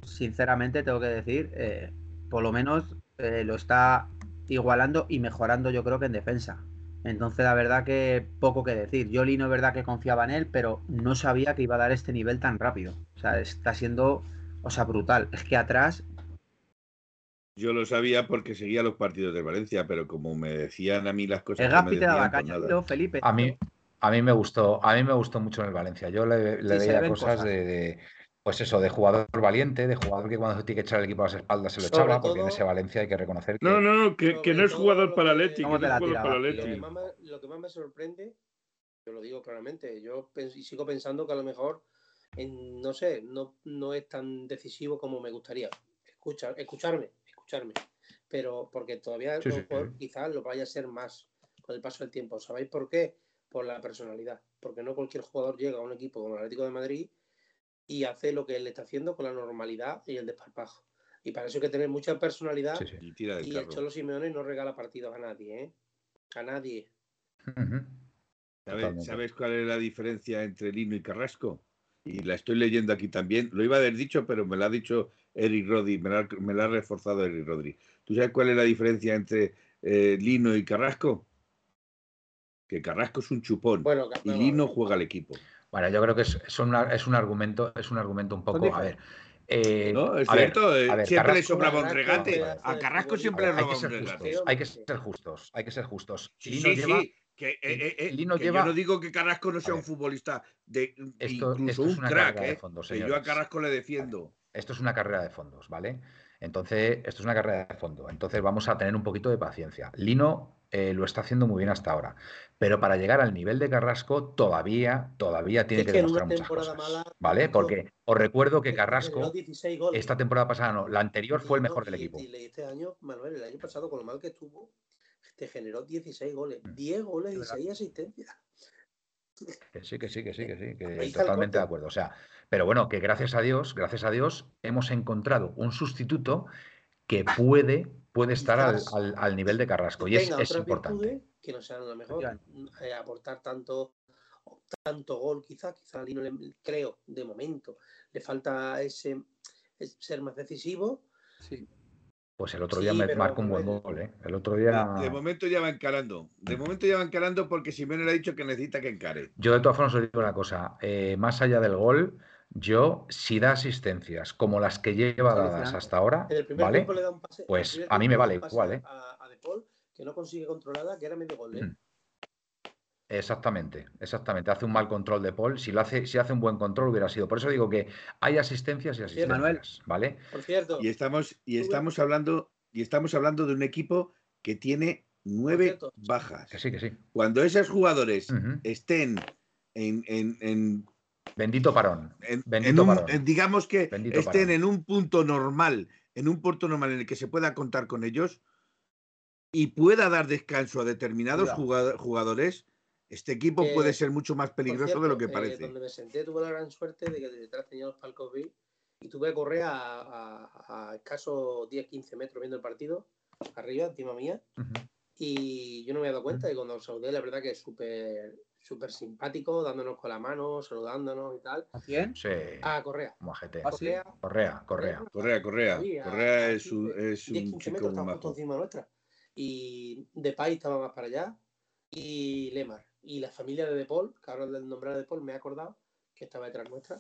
sinceramente tengo que decir, eh, por lo menos eh, lo está igualando y mejorando yo creo que en defensa. Entonces, la verdad que poco que decir. Yo Lino es verdad que confiaba en él, pero no sabía que iba a dar este nivel tan rápido. O sea, está siendo, o sea, brutal. Es que atrás yo lo sabía porque seguía los partidos de Valencia, pero como me decían a mí las cosas. El Gaspi te daba pues caña, Felipe. A mí, a mí me gustó, a mí me gustó mucho en el Valencia. Yo le, veía cosas, de, pues eso, de jugador valiente, de jugador que cuando se tiene que echar el equipo a las espaldas se lo echaba, porque en ese Valencia hay que reconocer que. No, no, no, que, no es jugador para Leti, que no es jugador para Leti. Lo que, más me sorprende, yo lo digo claramente, yo sigo pensando que a lo mejor, en, no sé, no, no es tan decisivo como me gustaría. Escucha, escucharme escucharme, pero porque todavía quizás lo vaya a ser más con el paso del tiempo. ¿Sabéis por qué? Por la personalidad, porque no cualquier jugador llega a un equipo como el Atlético de Madrid y hace lo que él está haciendo con la normalidad y el desparpajo. Y para eso hay que tener mucha personalidad. Y, el Cholo Simeone no regala partidos a nadie, ¿eh? A nadie. ¿Sabes, cuál es la diferencia entre Lino y Carrasco? Y la estoy leyendo aquí también. Lo iba a haber dicho, pero me lo ha dicho Eric Rodri, me la, ha reforzado Eric Rodri. ¿Tú sabes cuál es la diferencia entre eh, Lino y Carrasco? Que Carrasco es un chupón y Lino juega al equipo. Bueno, yo creo que es, es, un argumento, es un argumento un poco. A ver. Eh, no, es cierto, eh, siempre le sobraba un regate. A Carrasco siempre le robaba un regate. Hay que ser justos, hay que ser justos. Sí, sí, sí. Que, yo no digo que Carrasco no sea un futbolista de incluso un crack, eh, que yo a Carrasco le defiendo esto es una carrera de fondos, ¿vale? Entonces, esto es una carrera de fondo. Entonces, vamos a tener un poquito de paciencia. Lino eh, lo está haciendo muy bien hasta ahora, pero para llegar al nivel de Carrasco todavía, todavía tiene que, demostrar muchas cosas, ¿vale? Porque os recuerdo que Carrasco esta temporada pasada no, la anterior fue el mejor del equipo. Y este año, Manuel, el año pasado con lo mal que estuvo, te generó 16 goles, 10 mm. goles y 6 asistencias. Que sí, que sí, que sí, que sí, que totalmente de acuerdo. O sea, pero bueno, que gracias a Dios, gracias a Dios, hemos encontrado un sustituto que puede, puede estar al, nivel de Carrasco. Y es, es importante. Que no sea lo mejor eh, aportar tanto, tanto gol, quizá, quizá no le, creo, de momento. Le falta ese ser más decisivo. Sí. Pues el otro día me marcó un buen gol, ¿eh? El otro día. De, momento ya va encarando. De momento ya va encarando porque Simeone le ha dicho que necesita que encare. Yo de todas formas os digo una cosa. Eh, más allá del gol, yo, si da asistencias como las que lleva dadas hasta ahora, ¿vale? pues a mí me vale igual, ¿eh? A, De Paul, que no consigue controlada, que era medio gol, ¿eh? Mm. Exactamente, exactamente. Hace un mal control de Paul. Si lo hace, si hace un buen control, hubiera sido. Por eso digo que hay asistencias y asistencias, ¿vale? Por cierto. Y estamos, y estamos hablando, y estamos hablando de un equipo que tiene nueve bajas. Que sí, que sí. Cuando esos jugadores estén en, Bendito parón. digamos que estén en un punto normal, en un punto normal en el que se pueda contar con ellos y pueda dar descanso a determinados jugadores, este equipo puede ser mucho más peligroso de lo que eh, parece. donde me senté tuve la gran suerte de que detrás tenía los palcos B y tuve que correr a, a, escasos 10-15 metros viendo el partido, arriba, encima mía. Y yo no me había dado cuenta de cuando saludé, la verdad que es súper súper simpático, dándonos con la mano, saludándonos y tal. ¿A quién? Sí. A Correa. Mojete. Correa. Correa, Correa. Correa, Correa. Correa es un, es un chico justo encima nuestra. Y Depay estaba más para allá. Y Lemar. Y la familia de Depol, que ahora del nombrar de Depol me he acordado, que estaba detrás nuestra.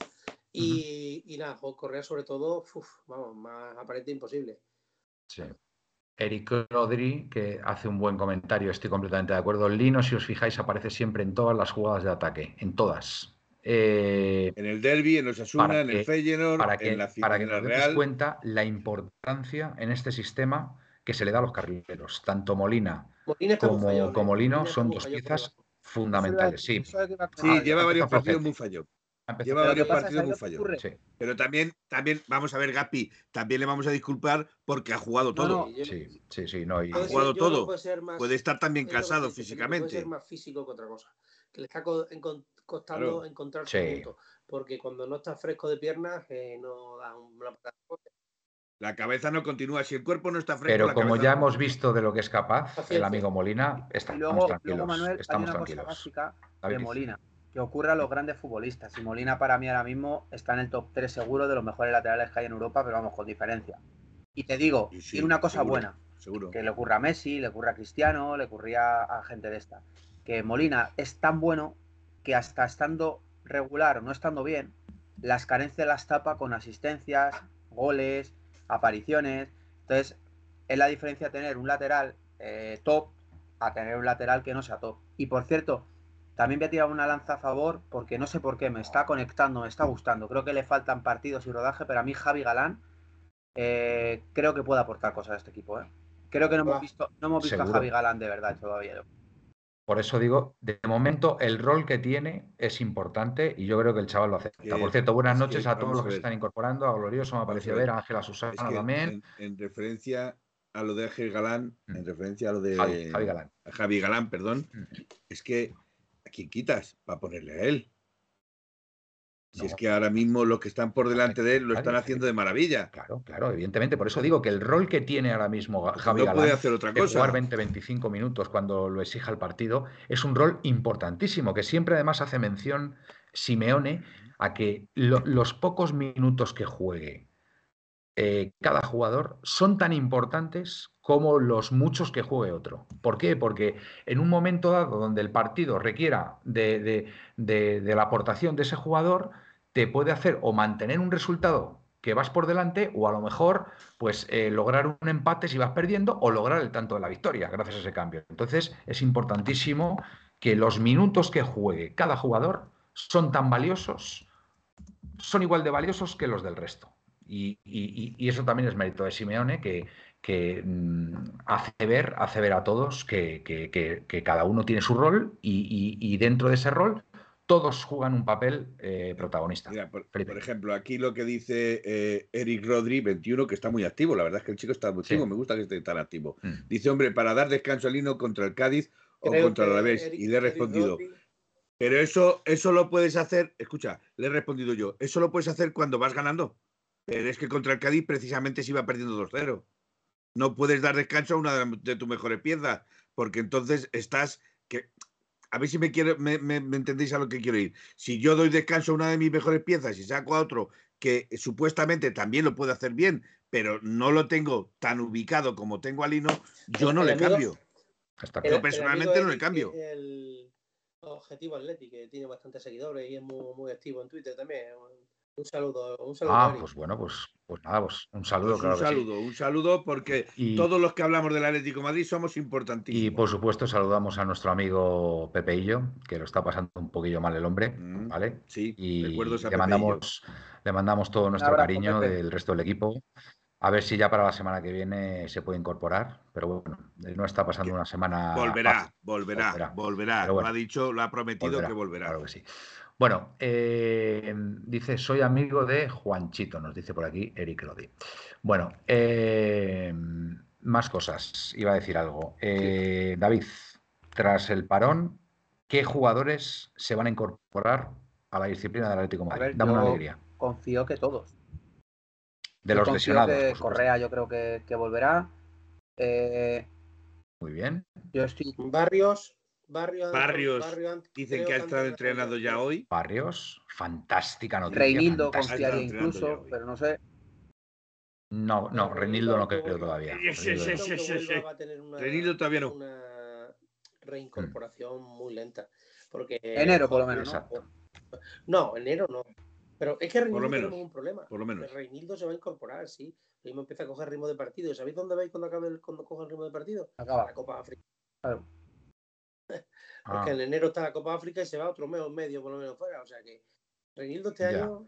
Y, y nada, Correa sobre todo, uf, vamos, más aparente imposible. Sí. Eric Rodri, que hace un buen comentario, estoy completamente de acuerdo. Lino, si os fijáis, aparece siempre en todas las jugadas de ataque, en todas. Eh, en el derby, en los Asuna, en el Feyenoord, para que, en la Para que nos demos cuenta la importancia en este sistema que se le da a los carrileros. Tanto Molina, como, como Lino son dos piezas fundamentales. Sí, sí lleva varios partidos muy fallos. Lleva varios partidos muy fallos. Pero también, también, vamos a ver, Gapi, también le vamos a disculpar porque ha jugado todo. sí, sí, sí, no, Ha jugado todo. Puede, estar también cansado físicamente. Puede ser más físico que otra cosa. Que le está costando encontrar su punto. Porque cuando no está fresco de piernas, eh, no da una la cabeza no continúa. Si el cuerpo no está fresco. Pero como ya hemos visto de lo que es capaz el amigo Molina, estamos tranquilos. Manuel, estamos tranquilos. de Molina que ocurre a los grandes futbolistas. Y Molina para mí ahora mismo está en el top 3 seguro de los mejores laterales que hay en Europa, pero vamos, con diferencia. Y te digo, tiene una cosa buena. Seguro. Que le ocurra a Messi, le ocurra a Cristiano, le ocurría a gente de esta. Que Molina es tan bueno que hasta estando regular o no estando bien, las carencias las tapa con asistencias, goles, apariciones. Entonces, es la diferencia tener un lateral eh, top a tener un lateral que no sea top. Y por cierto, también voy a tirar una lanza a favor porque no sé por qué me está conectando, me está gustando. Creo que le faltan partidos y rodaje, pero a mí Javi Galán eh, creo que puede aportar cosas a este equipo. ¿eh? Creo que no hemos visto, no hemos visto a Javi Galán de verdad todavía. Por eso digo, de momento el rol que tiene es importante y yo creo que el chaval lo acepta. Por cierto, buenas noches a todos los que se están incorporando. A Glorioso me ha parecido ver, a Ángela Susana también. En, referencia a lo de Ángel Galán, en mm. referencia a lo de Javi, Galán. Javi Galán, perdón, mm. es que ¿a quién quitas para ponerle a él? Si es que ahora mismo los que están por delante de él lo están haciendo de maravilla. Claro, claro, evidentemente. Por eso digo que el rol que tiene ahora mismo Javi no puede hacer otra cosa. jugar 20-25 minutos cuando lo exija el partido es un rol importantísimo, que siempre además hace mención Simeone a que los pocos minutos que juegue eh, cada jugador son tan importantes como los muchos que juegue otro. ¿Por qué? Porque en un momento dado donde el partido requiera de, la aportación de ese jugador, te puede hacer o mantener un resultado que vas por delante o a lo mejor pues eh, lograr un empate si vas perdiendo o lograr el tanto de la victoria gracias a ese cambio. Entonces es importantísimo que los minutos que juegue cada jugador son tan valiosos, son igual de valiosos que los del resto. y eso también es mérito de Simeone, que, que mm, hace, ver, hace ver a todos que, cada uno tiene su rol y, dentro de ese rol todos juegan un papel eh, protagonista. por, ejemplo, aquí lo que dice eh, Eric Rodri, 21, que está muy activo. La verdad es que el chico está muy activo, me gusta que esté tan activo. Mm. Dice, hombre, para dar descanso al Lino contra el Cádiz o contra el Alavés. Y le he respondido, pero eso, eso lo puedes hacer, escucha, le he respondido yo, eso lo puedes hacer cuando vas ganando. Pero es que contra el Cádiz precisamente se iba perdiendo 2-0 no puedes dar descanso a una de, tus mejores piezas, porque entonces estás que a ver si me, quiero, me, entendéis a lo que quiero ir. Si yo doy descanso a una de mis mejores piezas y saco a otro que supuestamente también lo puede hacer bien, pero no lo tengo tan ubicado como tengo a Lino, yo no le cambio. yo personalmente no le cambio. El objetivo Atleti, que tiene bastantes seguidores y es muy, muy activo en Twitter también. Un saludo, un saludo. Ah, pues bueno, pues, pues nada, pues un saludo, pues Un saludo, un saludo, porque todos los que hablamos del Atlético Madrid somos importantísimos. Y por supuesto, saludamos a nuestro amigo Pepeillo, que lo está pasando un poquillo mal el hombre, mm, ¿vale? Sí, y le mandamos, le mandamos todo nuestro cariño del resto del equipo. A ver si ya para la semana que viene se puede incorporar, pero bueno, no está pasando una semana. Volverá, volverá, volverá, Lo ha dicho, lo ha prometido que volverá. Claro que sí. Bueno, eh, dice, soy amigo de Juanchito, nos dice por aquí Eric Lodi. Bueno, eh, más cosas, iba a decir algo. Eh, David, tras el parón, ¿qué jugadores se van a incorporar a la disciplina del Atlético Madrid? Dame una alegría. Confío que todos. De los lesionados. Correa yo creo que, que volverá. Muy bien. Yo estoy... Barrios, Barrios, dicen que ha estado entrenado ya hoy. Barrios, fantástica noticia. Reinildo confiaría incluso, pero no sé. No, no, Reinildo no creo todavía. Reinildo todavía no. Una reincorporación muy lenta. Porque, enero, por lo menos. ¿no? enero no. Pero es que Reinildo tiene un problema. Por lo menos. Reinildo se va a incorporar, sí. Mismo empieza a coger ritmo de partido. ¿Sabéis dónde vais cuando acabe el, cuando coge el ritmo de partido? Acaba. La Copa África. Claro. Porque ah. en enero está la Copa África y se va otro mes o medio por lo menos fuera. O sea que Reinildo este año.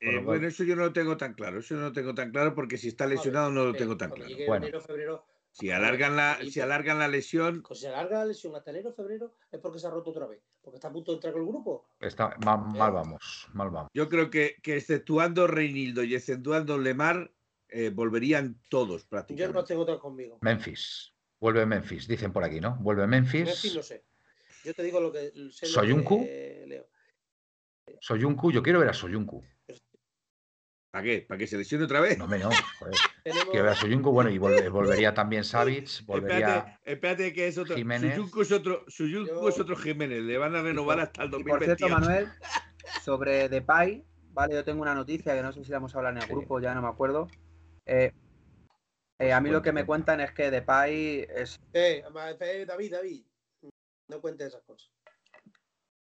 Eh, bueno, eso yo no lo tengo tan claro. Eso no lo tengo tan claro porque si está lesionado no lo tengo tan claro. Bueno. Enero, febrero, si alargan la, si alargan la lesión. Pues si alarga la lesión hasta enero, febrero, es porque se ha roto otra vez. Porque está a punto de entrar con el grupo. Está, mal, vamos, mal vamos. Yo creo que, que exceptuando Reinildo y exceptuando Lemar, eh, volverían todos prácticamente. Yo no tengo otro conmigo. Memphis. Vuelve Memphis, dicen por aquí, ¿no? Vuelve Memphis. Memphis no sé. Yo te digo lo que sé Soyuncu. Soyuncu, yo quiero ver a Soyuncu. ¿Para qué? ¿Para que se lesione otra vez? No, me no. Quiero ver a Soyuncu, bueno, y volvería también Savic, volvería. Espérate, que es otro. Jiménez. Soyuncu es otro, Soyuncu es otro Jiménez, le van a renovar hasta el 2028. por cierto, Manuel, sobre Depay, vale, yo tengo una noticia que no sé si la hemos hablado en el grupo, ya no me acuerdo. Eh, Eh, a mí lo que me cuentan es que Depay es. Eh, David, David, no cuentes esas cosas.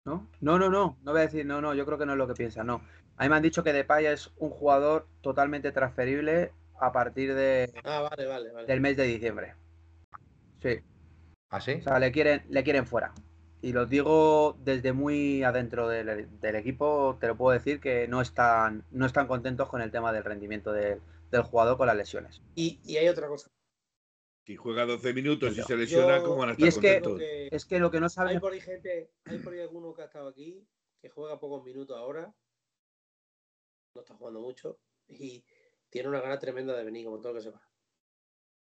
¿No? No, no, no, no voy a decir, no, no, yo creo que no es lo que piensa, no. A mí me han dicho que Depay es un jugador totalmente transferible a partir de ah, vale, vale, vale. del mes de diciembre. Sí. ¿Ah, sí? O sea, le quieren, le quieren fuera. Y lo digo desde muy adentro del, equipo, te lo puedo decir que no están, no están contentos con el tema del rendimiento del jugador con las lesiones. Y, hay otra cosa. Si juega 12 minutos y se lesiona, ¿cómo van a estar y es Que, es que lo que no saben... Hay por ahí gente, hay por ahí alguno que ha estado aquí, que juega pocos minutos ahora, no está jugando mucho, y tiene una gana tremenda de venir, como todo lo que se va.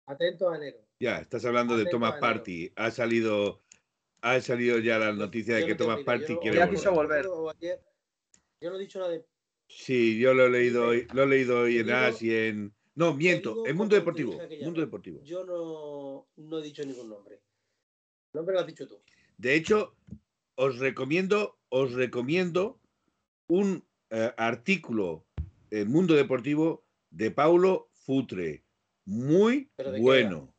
Atento a enero. Ya, estás hablando de Thomas Party. Ha salido, ha salido ya la noticia de que Thomas Party quiere ya quiso volver. yo no he dicho nada de. Sí, yo lo he leído hoy, lo he leído hoy en AS y en. No, miento, en Mundo Deportivo. Mundo Deportivo. Yo no, no he dicho ningún nombre. El nombre lo has dicho tú. De hecho, os recomiendo, os recomiendo un eh, artículo en Mundo Deportivo de Paulo Futre muy bueno.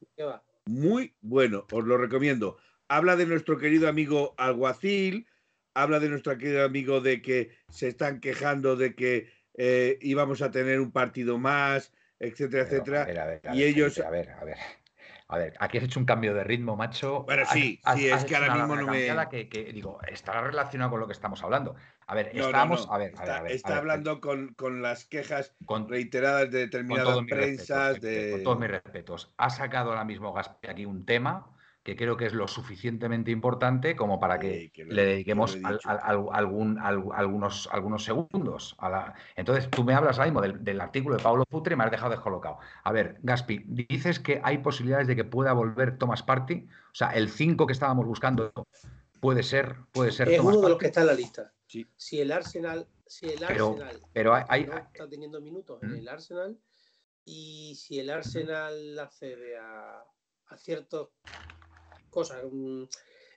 Muy bueno, os lo recomiendo. Habla de nuestro querido amigo Alguacil, habla de nuestro querido amigo de que se están quejando de que eh, íbamos a tener un partido más, etcétera, etcétera. y ellos. A ver, a ver. A ver, aquí has hecho un cambio de ritmo, macho. Bueno, sí, sí, es que ahora mismo no me. Que, digo, estará relacionado con lo que estamos hablando. A ver, estamos. A ver, está, a ver, está hablando con, con, las quejas reiteradas de determinadas prensas. de... Con todos mis respetos. Ha sacado ahora mismo Gaspi aquí un tema que creo que es lo suficientemente importante como para que, le dediquemos algún, algunos, algunos segundos. A la... Entonces, tú me hablas ahora mismo del, artículo de Pablo Putre y me has dejado descolocado. A ver, Gaspi, dices que hay posibilidades de que pueda volver Thomas Party. O sea, el 5 que estábamos buscando puede ser, puede ser. Es uno de los que está en la lista. Si el Arsenal, si el Arsenal pero, está teniendo minutos en ¿Mm? el Arsenal y si el Arsenal accede a, a ciertos cosas,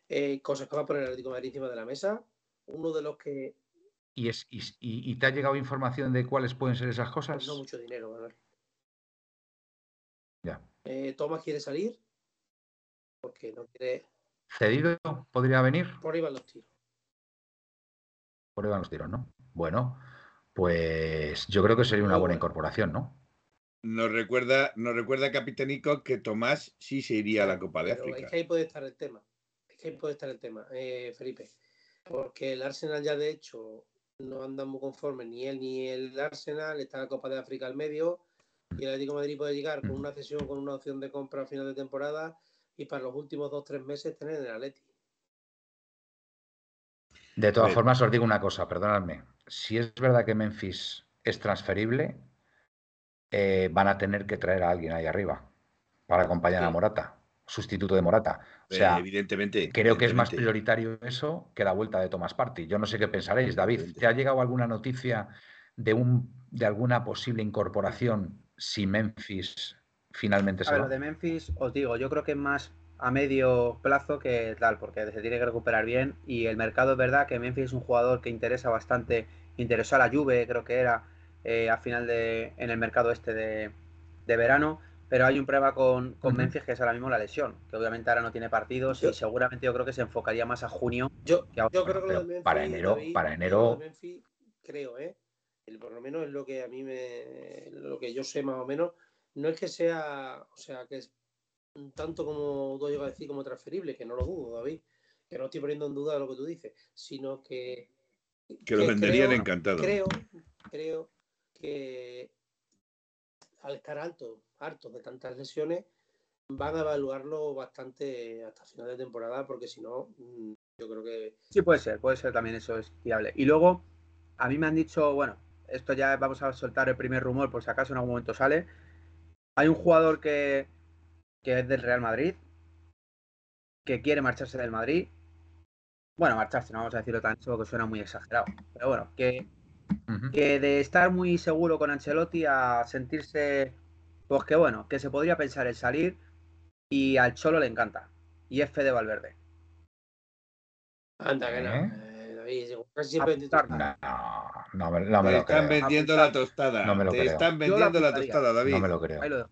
eh, cosas que va a poner el Atlético de Madrid encima de la mesa. Uno de los que. ¿Y, es, y, te ha llegado información de cuáles pueden ser esas cosas? No mucho dinero, Manuel. Ya. Eh, Tomás quiere salir porque no quiere. ¿Cedido podría venir? Por ahí van los tiros. Por ahí van los tiros, ¿no? Bueno, pues yo creo que sería una buena incorporación, ¿no? Nos recuerda, nos recuerda Capitanico que Tomás sí se iría a la Copa de África. Es que ahí puede estar el tema. Es que ahí puede estar el tema, eh, Felipe. Porque el Arsenal ya de hecho no andan muy conformes ni él ni el Arsenal. Está la Copa de África al medio. Y el Atlético de Madrid puede llegar con una cesión, con una opción de compra a final de temporada y para los últimos dos o tres meses tener el Atleti. De todas formas, os digo una cosa, perdonadme. Si es verdad que Memphis es transferible, eh, van a tener que traer a alguien ahí arriba para acompañar a Morata, sustituto de Morata. O sea, evidentemente. Creo que es más prioritario eso que la vuelta de Thomas Party. Yo no sé qué pensaréis, David. ¿Te ha llegado alguna noticia de, un, de alguna posible incorporación si Memphis finalmente se a Lo de Memphis, os digo, yo creo que es más a medio plazo que tal, porque se tiene que recuperar bien y el mercado es verdad que Memphis es un jugador que interesa bastante, interesó a la Juve, creo que era, eh, al final de, en el mercado este de, verano, pero hay un problema con, con Memphis que es ahora mismo la lesión, que obviamente ahora no tiene partidos y seguramente yo creo que se enfocaría más a junio. Yo, yo creo que lo de Memphis, para enero, para enero. creo, ¿eh? por lo menos es lo que a mí me, lo que yo sé más o menos, no es que sea, o sea, que es tanto como llegas a decir como transferible, que no lo dudo, David, que no estoy poniendo en duda lo que tú dices, sino que que, lo venderían encantado. Creo, creo que al estar alto, hartos de tantas lesiones, van a evaluarlo bastante hasta final de temporada, porque si no, mm, yo creo que. Sí, puede ser, puede ser también eso es viable. Y luego, a mí me han dicho, bueno, esto ya vamos a soltar el primer rumor, por si acaso en algún momento sale. Hay un jugador que, que es del Real Madrid, que quiere marcharse del Madrid. Bueno, marcharse, no vamos a decirlo tan solo que suena muy exagerado. Pero bueno, que que de estar muy seguro con Ancelotti a sentirse, pues que bueno, que se podría pensar en salir y al Cholo le encanta. Y es Fede Valverde. Anda, que no. ¿Eh? Eh, no, no, me, Te están vendiendo la tostada. No me lo Te están vendiendo la tostada, David. No me lo creo.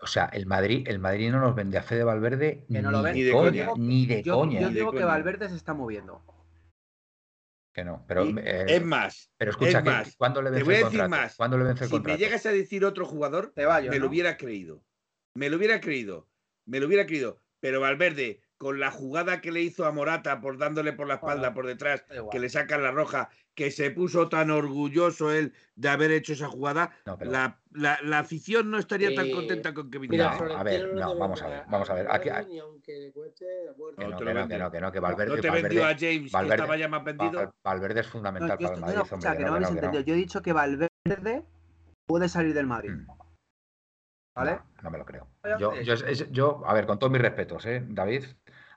O sea, el Madrid, el Madrid no nos vende a Fede Valverde ni, de coña, ni de coña. Yo digo que Valverde se está moviendo. Que no, pero eh, es más. Pero escucha, que, ¿cuándo le vence el contrato? Más. ¿Cuándo le vence el si me llegas a decir otro jugador, me lo hubiera creído. Me lo hubiera creído. Me lo hubiera creído. Pero Valverde, con la jugada que le hizo a Morata por dándole por la espalda, por detrás, que le sacan la roja, que se puso tan orgulloso él de haber hecho esa jugada, la, la, afición no estaría tan contenta con que viniera. a ver, no, vamos a ver, vamos a ver. Aquí, que no, que no, que no, que Valverde. No te vendió a James, Valverde, que estaba ya más vendido. Valverde es fundamental para el Madrid, hombre. Que no, no, Yo he dicho que Valverde puede salir del Madrid. Mm. ¿Vale? No, me lo creo. Yo, yo, yo, a ver, con todos mis respetos, ¿eh, David?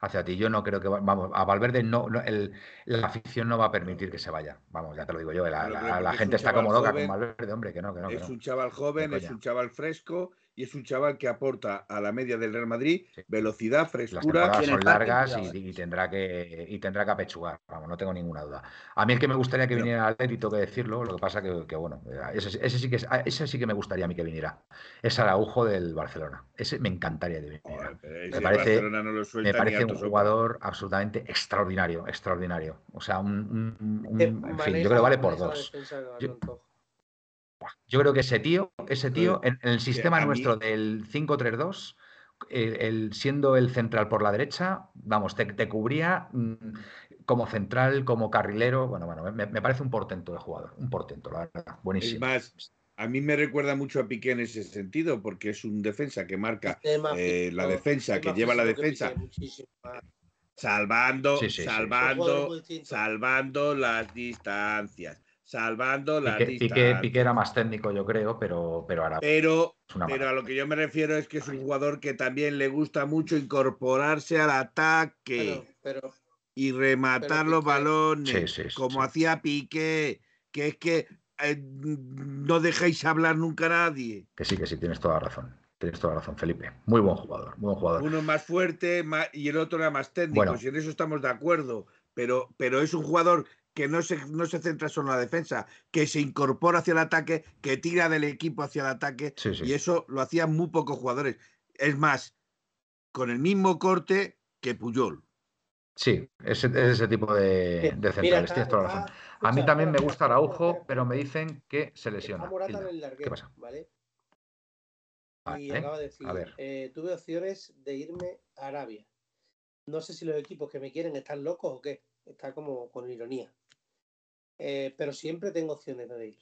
Hacia ti. Yo no creo que, vamos, a Valverde no, la afición no va a permitir que se vaya. Vamos, ya te lo digo yo, la, gente está como loca con Valverde, hombre, que no, que no. Es un chaval joven, es un chaval fresco y es un chaval que aporta a la media del Real Madrid velocidad, frescura. Las son largas y, tendrá que y tendrá que apechugar, vamos, no tengo ninguna duda. A mí el que me gustaría que viniera al Atleti, tengo que decirlo, lo que pasa que, que bueno, ese, sí que ese sí que me gustaría a mí que viniera. Es Araujo del Barcelona. Ese me encantaría que viniera. me parece, me parece un jugador absolutamente extraordinario, extraordinario. O sea, un, en fin, yo creo que vale por dos. Yo creo que ese tío, ese tío, en, el sistema nuestro del 5-3-2, el, siendo el central por la derecha, vamos, te, cubría mm, como central, como carrilero. Bueno, bueno, me, parece un portento de jugador, un portento, la verdad. Buenísimo. Es más, a mí me recuerda mucho a Piqué en ese sentido, porque es un defensa que marca eh, la defensa, que lleva la defensa. Salvando, salvando, salvando las distancias salvando la Piqué, Piqué, era más técnico, yo creo, pero, pero ahora. Pero, pero a lo que yo me refiero es que es un jugador que también le gusta mucho incorporarse al ataque y rematar los balones, como hacía Piqué, que es que eh, no dejéis hablar nunca a nadie. Que sí, que sí, tienes toda la razón. Tienes toda la razón, Felipe. Muy buen jugador, muy buen jugador. Uno más fuerte y el otro era más técnico, y en eso estamos de acuerdo. Pero, pero es un jugador que no se, no se centra solo en la defensa, que se incorpora hacia el ataque, que tira del equipo hacia el ataque, y eso lo hacían muy pocos jugadores. Es más, con el mismo corte que Puyol. Sí, es, ese tipo de, de centrales, tienes toda la razón. A mí también me gusta Araujo, pero me dicen que se lesiona. ¿Qué pasa? ¿vale? Y acaba de decir, eh, tuve opciones de irme a Arabia. No sé si los equipos que me quieren están locos o qué. Está como con ironía. Eh, pero siempre tengo opciones de ir.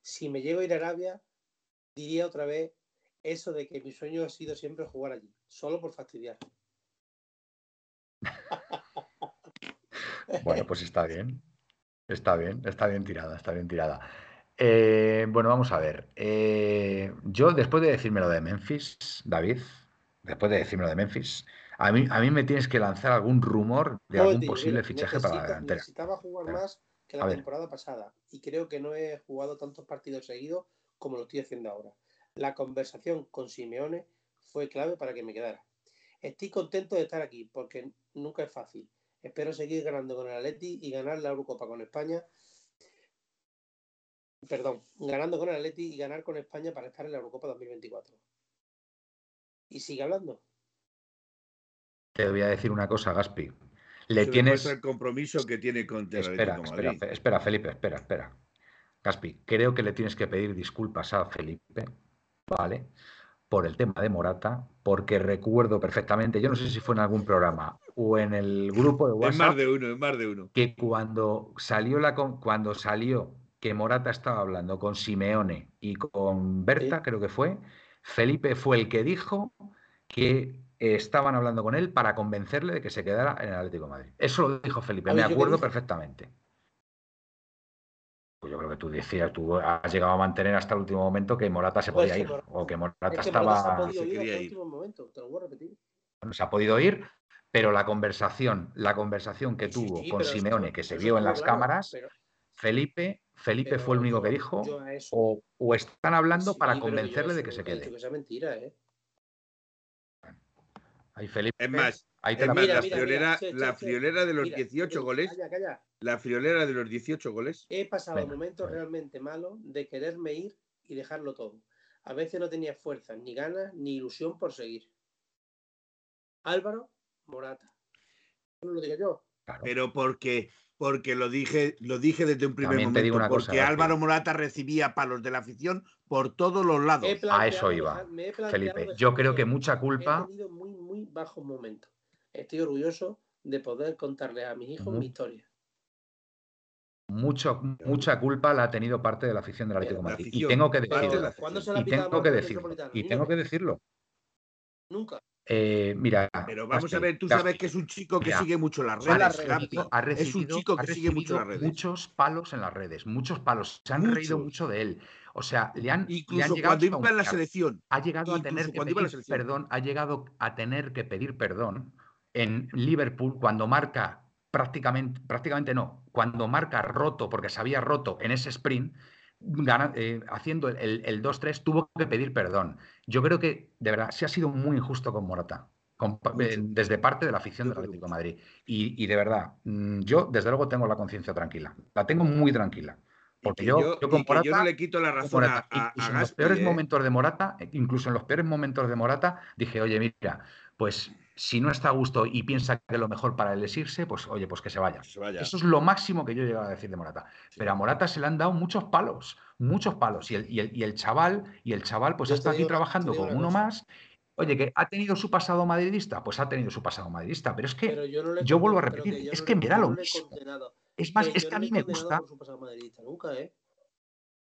Si me llego a ir a Arabia, diría otra vez eso de que mi sueño ha sido siempre jugar allí, solo por fastidiar. bueno, pues está bien. Está bien, está bien tirada, está bien tirada. Eh, bueno, vamos a ver. Eh, yo, después de decirme lo de Memphis, David, después de decirme lo de Memphis, a mí, a mí me tienes que lanzar algún rumor de algún posible fichaje para la delantera. Necesitaba jugar más que la temporada pasada y creo que no he jugado tantos partidos seguidos como lo estoy haciendo ahora. La conversación con Simeone fue clave para que me quedara. Estoy contento de estar aquí porque nunca es fácil. Espero seguir ganando con el Atleti y ganar la Eurocopa con España. Perdón, ganando con el Atleti y ganar con España para estar en la Eurocopa 2024. Y sigue hablando. Te voy a decir una cosa, Gaspi le tienes el compromiso que tiene con espera, espera, espera, Felipe, espera, espera. Gaspi, creo que le tienes que pedir disculpas a Felipe, ¿vale? Por el tema de Morata, porque recuerdo perfectamente, yo no sé si fue en algún programa o en el grupo de WhatsApp. Es más de uno, es más de uno. Que cuando salió la cuando salió que Morata estaba hablando con Simeone y con Berta, creo que fue, Felipe fue el que dijo que estaban hablando con él para convencerle de que se quedara en el Atlético de Madrid. Eso lo dijo Felipe, me acuerdo perfectamente. Pues yo creo que tú decías, tú has llegado a mantener hasta el último momento que Morata se podía ir, o que Morata estaba. se, ha podido ir momento, te lo voy a repetir. Bueno, se ha podido ir, pero la conversación, la conversación que tuvo con Simeone, que se vio en las cámaras, Felipe, Felipe fue el único que dijo, o, están hablando para convencerle de que se quede. Que mentira, ¿eh? Es más, la, friolera, la friolera de los 18 goles. La friolera de los 18 goles. He pasado momentos realmente malos de quererme ir y dejarlo todo. a veces no tenía fuerza, ni ganas, ni ilusión por seguir. Álvaro Morata. No lo digo yo. Pero porque, porque lo dije, lo dije desde un primer momento, porque Álvaro Morata recibía palos de la afición por todos los lados. A eso iba, Felipe. Yo creo que mucha culpa. Bajos momentos. Estoy orgulloso de poder contarle a mis hijos mi historia. Mucho, mucha culpa la ha tenido parte de la afición del Atlético de Madrid. Y tengo que decirlo. Y tengo que decirlo. Y tengo que decirlo. Nunca. Eh, mira. Pero vamos a ver, tú sabes que es un chico que sigue mucho las redes. Ha recibido, es un chico que sigue mucho las redes. Muchos palos en las redes, muchos palos. Se han reído mucho de él. O sea, le han. Incluso cuando iba en la selección. Ha llegado a tener que pedir perdón. Ha llegado a tener que pedir perdón en Liverpool cuando marca prácticamente, prácticamente no, cuando marca roto, porque se había roto en ese sprint, eh, haciendo el, el 2-3, tuvo que pedir perdón. Yo creo que, de verdad, se ha sido muy injusto con Morata. Eh, desde parte de la afición del Atlético de Madrid. Y, de verdad, mm, yo desde luego tengo la conciencia tranquila. La tengo muy tranquila. Porque yo, con Morata, yo no le quito la razón a, en los peores ¿eh? momentos de Morata, incluso en los peores momentos de Morata, dije, oye, mira, pues si no está a gusto y piensa que lo mejor para él es irse, pues oye, pues que se vaya. Eso es lo máximo que yo he llegado a decir de Morata. Pero a Morata se le han dado muchos palos, muchos palos. Y el, y el, chaval, y el chaval, pues está aquí trabajando con uno más. Oye, que ha tenido su pasado madridista, pues ha tenido su pasado madridista. Pero es que yo, vuelvo a repetir, es que me da lo mismo. Es más, es que a mí me gusta. ¿eh?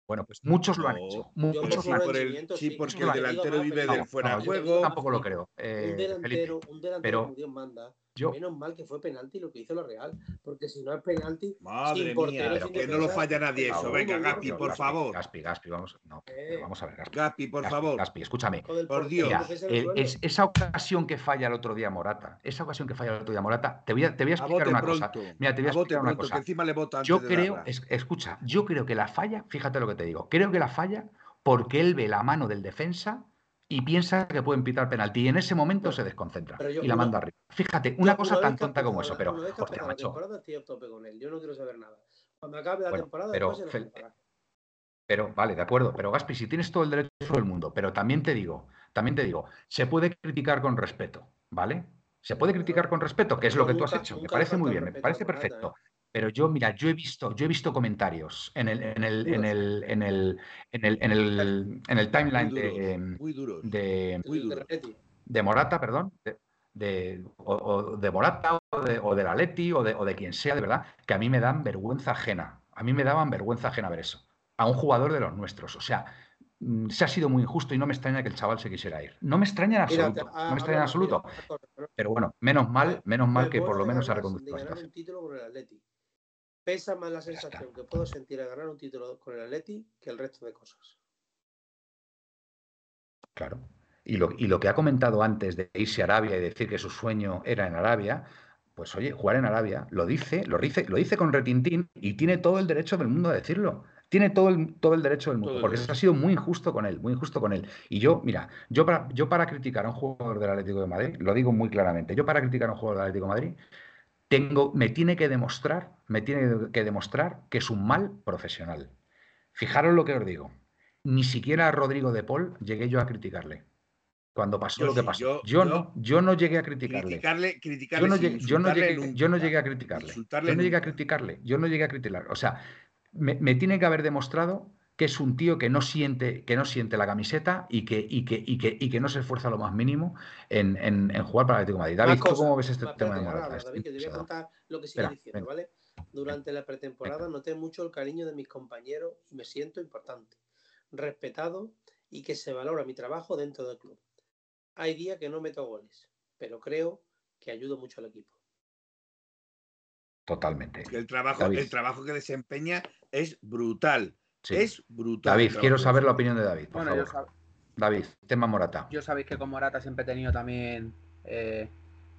Bueno, pues muchos lo han hecho. Muchos lo han hecho. sí, porque el delantero vive del fuera de juego. tampoco lo creo. Eh, un delantero, un delantero pero, Dios manda. Menos mal que fue penalti lo que hizo la Real, porque si no es penalti, Madre mía, que no lo falla nadie eso. Venga, Gaspi, por favor. Gaspi, Gaspi, vamos, no, eh. vamos a ver, Gaspi. Gaspi, por favor. Gaspi, escúchame. Por Dios. es, esa ocasión que falla el otro día Morata, esa ocasión que falla el otro día Morata, te voy a, te voy a explicar una cosa. Mira, te voy a, explicar una cosa. encima le vota yo creo, escucha, yo creo que la falla, fíjate lo que te digo, creo que la falla porque él ve la mano del defensa y piensa que pueden pitar penalti y en ese momento se desconcentra y la manda arriba. Fíjate, una cosa tan tonta como eso, pero hostia, macho. Yo no quiero saber nada. Cuando acabe la temporada, pero, pero vale, de acuerdo, pero Gaspi, si tienes todo el derecho del mundo, pero también te digo, también te digo, se puede criticar con respeto, ¿vale? Se puede criticar con respeto, que es lo que tú has hecho. Me parece muy bien, me parece perfecto. Pero yo, mira, yo he visto, yo he visto comentarios en el, en el, en el, en el, en el, en el, en el timeline de, de, Morata, perdón, de, o, de Morata o de, o de la Leti o de, o de quien sea, de verdad, que a mí me dan vergüenza ajena. A mí me daban vergüenza ajena ver eso. A un jugador de los nuestros. O sea, mm, se ha sido muy injusto y no me extraña que el chaval se quisiera ir. No me extraña en absoluto. no me extraña en absoluto. Pero bueno, menos mal, menos mal que por lo menos ha reconducido la Pesa más la sensación que puedo sentir al ganar un título con el Atleti que el resto de cosas. Claro. Y lo, y lo que ha comentado antes de irse a Arabia y decir que su sueño era en Arabia, pues oye, jugar en Arabia, lo dice, lo dice, lo dice con retintín y tiene todo el derecho del mundo a decirlo. Tiene todo el, todo el derecho del mundo, porque eso ha sido muy injusto con él, muy injusto con él. Y yo, mira, yo para, yo para criticar a un jugador del Atlético de Madrid, lo digo muy claramente, yo para criticar a un jugador del Atlético de Madrid, tengo, me tiene que demostrar, me tiene que demostrar que es un mal profesional. Fijaros lo que os digo. Ni siquiera a Rodrigo de Paul llegué yo a criticarle. Cuando pasó lo que pasó. Yo, no, yo no llegué a criticarle. yo, no llegué, yo, no llegué, yo no llegué a criticarle. Yo no llegué a criticarle. Yo no llegué a criticarle. O sea, me, me tiene que haber demostrado que es un tío que no siente, que no siente la camiseta y que, y que, y que, y que no se esfuerza lo más mínimo en, en, en jugar para el Atlético de Madrid. David, cómo ves este tema de Morata? David, te voy a contar lo que sigue diciendo, ¿vale? Durante la pretemporada noté mucho el cariño de mis compañeros y me siento importante, respetado y que se valora mi trabajo dentro del club. Hay días que no meto goles, pero creo que ayudo mucho al equipo. Totalmente. El trabajo, el trabajo que desempeña es brutal es brutal. David, quiero saber la opinión de David. bueno, David, tema Morata. Yo sabéis que con Morata siempre he tenido también. Eh,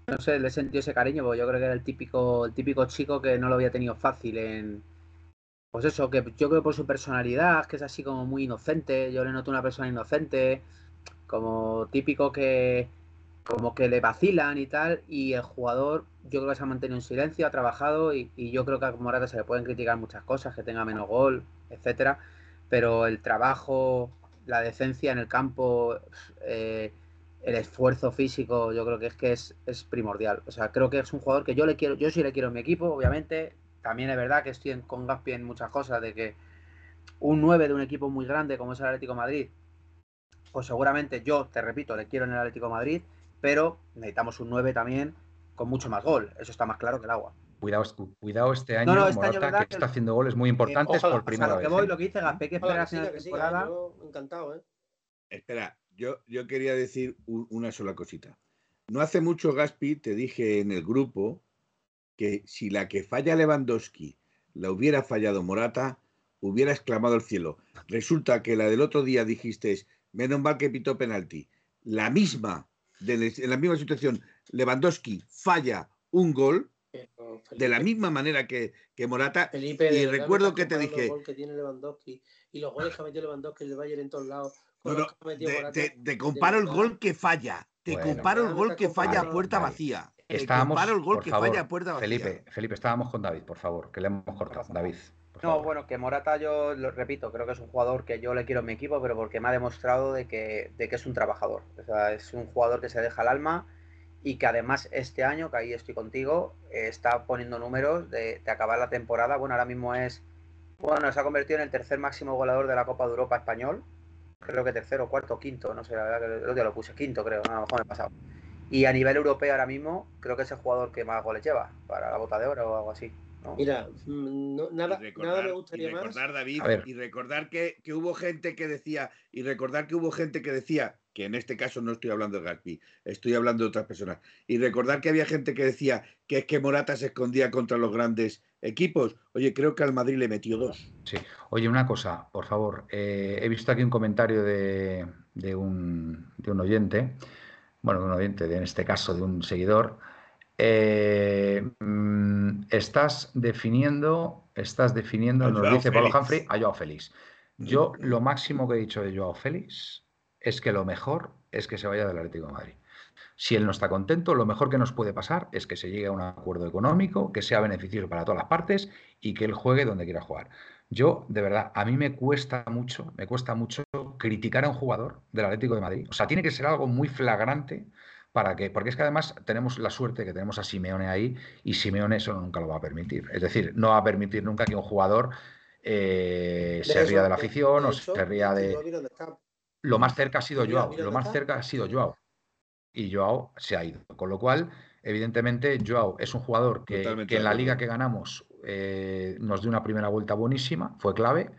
no sé, le he sentido ese cariño, porque yo creo que era el típico, el típico chico que no lo había tenido fácil en. Pues eso, que yo creo por su personalidad, que es así como muy inocente. Yo le noto una persona inocente, como típico que. Como que le vacilan y tal. Y el jugador, yo creo que se ha mantenido en silencio, ha trabajado. Y, yo creo que a Morata se le pueden criticar muchas cosas, que tenga menos gol, etcétera. Pero el trabajo la decencia en el campo, eh, el esfuerzo físico, yo creo que es que es, primordial. O sea, creo que es un jugador que yo le quiero, yo sí le quiero en mi equipo, obviamente. También es verdad que estoy con Gaspi en muchas cosas, de que un 9 de un equipo muy grande como es el Atlético Madrid, pues seguramente yo, te repito, le quiero en el Atlético Madrid, pero necesitamos un 9 también con mucho más gol. Eso está más claro que el agua. Cuidado, cuidado este año, no, este que, está haciendo goles muy importantes por primera vez. Lo que voy, ¿eh? lo que dice Gaspi, que espera la temporada. encantado, ¿eh? Espera, yo, yo quería decir una sola cosita. No hace mucho, Gaspi, te dije en el grupo que si la que falla Lewandowski la hubiera fallado Morata, hubiera exclamado el cielo. Resulta que la del otro día dijiste, menos mal que pitó penalti. La misma, en la misma situación, Lewandowski falla un gol de la misma manera que, que Morata. y recuerdo que te dije. que tiene Lewandowski y los goles que ha metido Lewandowski el Bayern en todos lados. te, comparo el gol que falla. Te comparo el gol que falla a puerta vacía. Estábamos, el gol que falla a puerta vacía. Felipe, Felipe, estábamos con David, por favor, que le hemos cortado. David. No, bueno, que Morata yo lo repito, creo que es un jugador que yo le quiero en mi equipo, pero porque me ha demostrado de que, de que es un trabajador. O sea, es un jugador que se deja el alma y que además este año, que ahí estoy contigo, eh, está poniendo números de, acabar la temporada. Bueno, ahora mismo es, bueno, se ha convertido en el tercer máximo goleador de la Copa de Europa español. Creo que tercero, cuarto, quinto, no sé, la verdad que el otro día lo puse quinto, creo, a lo mejor me he pasado. Y a nivel europeo ahora mismo, creo que es el jugador que más goles lleva para la bota de oro o algo así. Mira, mm, nada, nada me gustaría y recordar, más. David, y recordar que, que, hubo gente que decía, y recordar que hubo gente que decía, que en este caso no estoy hablando de Gaspi, estoy hablando de otras personas, y recordar que había gente que decía que es que Morata se escondía contra los grandes equipos. Oye, creo que al Madrid le metió dos. Sí. Oye, una cosa, por favor. Eh, he visto aquí un comentario de, de, un, de un oyente, bueno, de un oyente, en este caso de un seguidor, eh, mm, estás definiendo, estás definiendo, nos dice Pablo Humphrey, a Joao Félix. Yo lo máximo que he dicho de Joao Félix es que lo mejor es que se vaya del Atlético de Madrid. Si él no está contento, lo mejor que nos puede pasar es que se llegue a un acuerdo económico, que sea beneficioso para todas las partes y que él juegue donde quiera jugar. Yo, de verdad, a mí me cuesta mucho, me cuesta mucho criticar a un jugador del Atlético de Madrid. O sea, tiene que ser algo muy flagrante para que, porque es que además tenemos la suerte que tenemos a Simeone ahí y Simeone eso nunca lo va a permitir. Es decir, no va a permitir nunca que un jugador eh, se ría de la afición o se ría de... Lo más cerca ha sido Joao, lo más cerca ha sido Joao. Y Joao se ha ido. Con lo cual, evidentemente, Joao es un jugador que, en la liga que ganamos eh, nos dio una primera vuelta buenísima, fue clave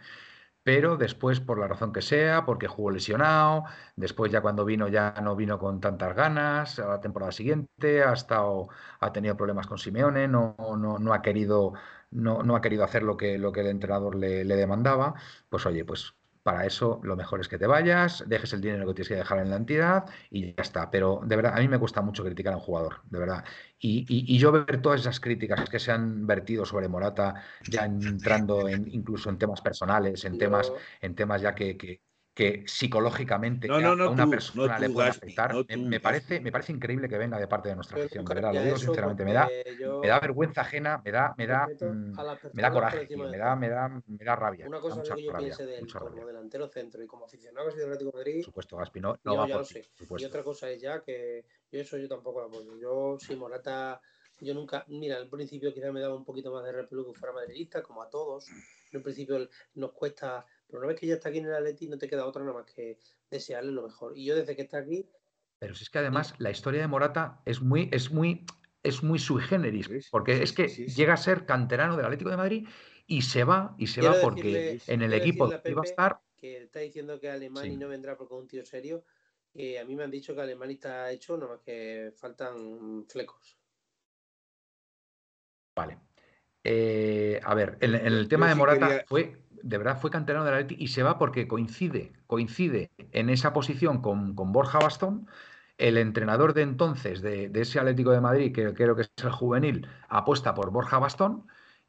pero después, por la razón que sea, porque jugó lesionado, después ya cuando vino ya no vino con tantas ganas, a la temporada siguiente ha estado, ha tenido problemas con Simeone, no, no, no ha querido, no, no, ha querido hacer lo que, lo que el entrenador le, le demandaba, pues oye, pues para eso lo mejor es que te vayas, dejes el dinero que tienes que dejar en la entidad y ya está. Pero de verdad, a mí me cuesta mucho criticar a un jugador, de verdad. Y, yo ver todas esas críticas que se han vertido sobre Morata, ya entrando en, incluso en temas personales, en temas, en temas ya que, que psicológicamente no, no, no, una persona le puede afectar. me, parece, me parece increíble que venga de parte de nuestra afición, de verdad, lo digo sinceramente, me da, me da vergüenza ajena, me da, me da, mm, me da coraje, me da, me da, me da rabia. Una cosa que yo piense de él como delantero centro y como aficionado que del Atlético de Madrid. Por supuesto, Gaspi, no, no va por sé. Y otra cosa es ya que yo eso yo tampoco lo apoyo. Yo, si Morata yo nunca, mira, al principio quizás me daba un poquito más de repelo que fuera madridista, como a todos. En principio nos cuesta pero una vez que ya está aquí en el Atleti, no te queda otra nada más que desearle lo mejor. Y yo desde que está aquí. Pero si es que además la historia de Morata es muy, es muy, es muy sui generis, porque es que llega a ser canterano del Atlético de Madrid y se va, y se va porque en el equipo iba a estar. Que está diciendo que Alemania no vendrá porque es un tío serio. a mí me han dicho que Alemania está hecho, nada más que faltan flecos. Vale. Eh, a ver, en, el tema de Morata fue de verdad fue canterano de la Atleti y se va porque coincide, coincide en esa posición con, Borja Bastón. El entrenador de entonces de, ese Atlético de Madrid, que creo que es el juvenil, apuesta por Borja Bastón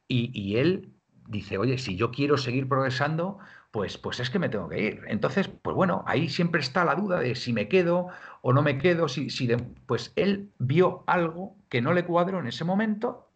y, él dice, oye, si yo quiero seguir progresando, pues, pues es que me tengo que ir. Entonces, pues bueno, ahí siempre está la duda de si me quedo o no me quedo, si, si pues él vio algo que no le cuadró en ese momento,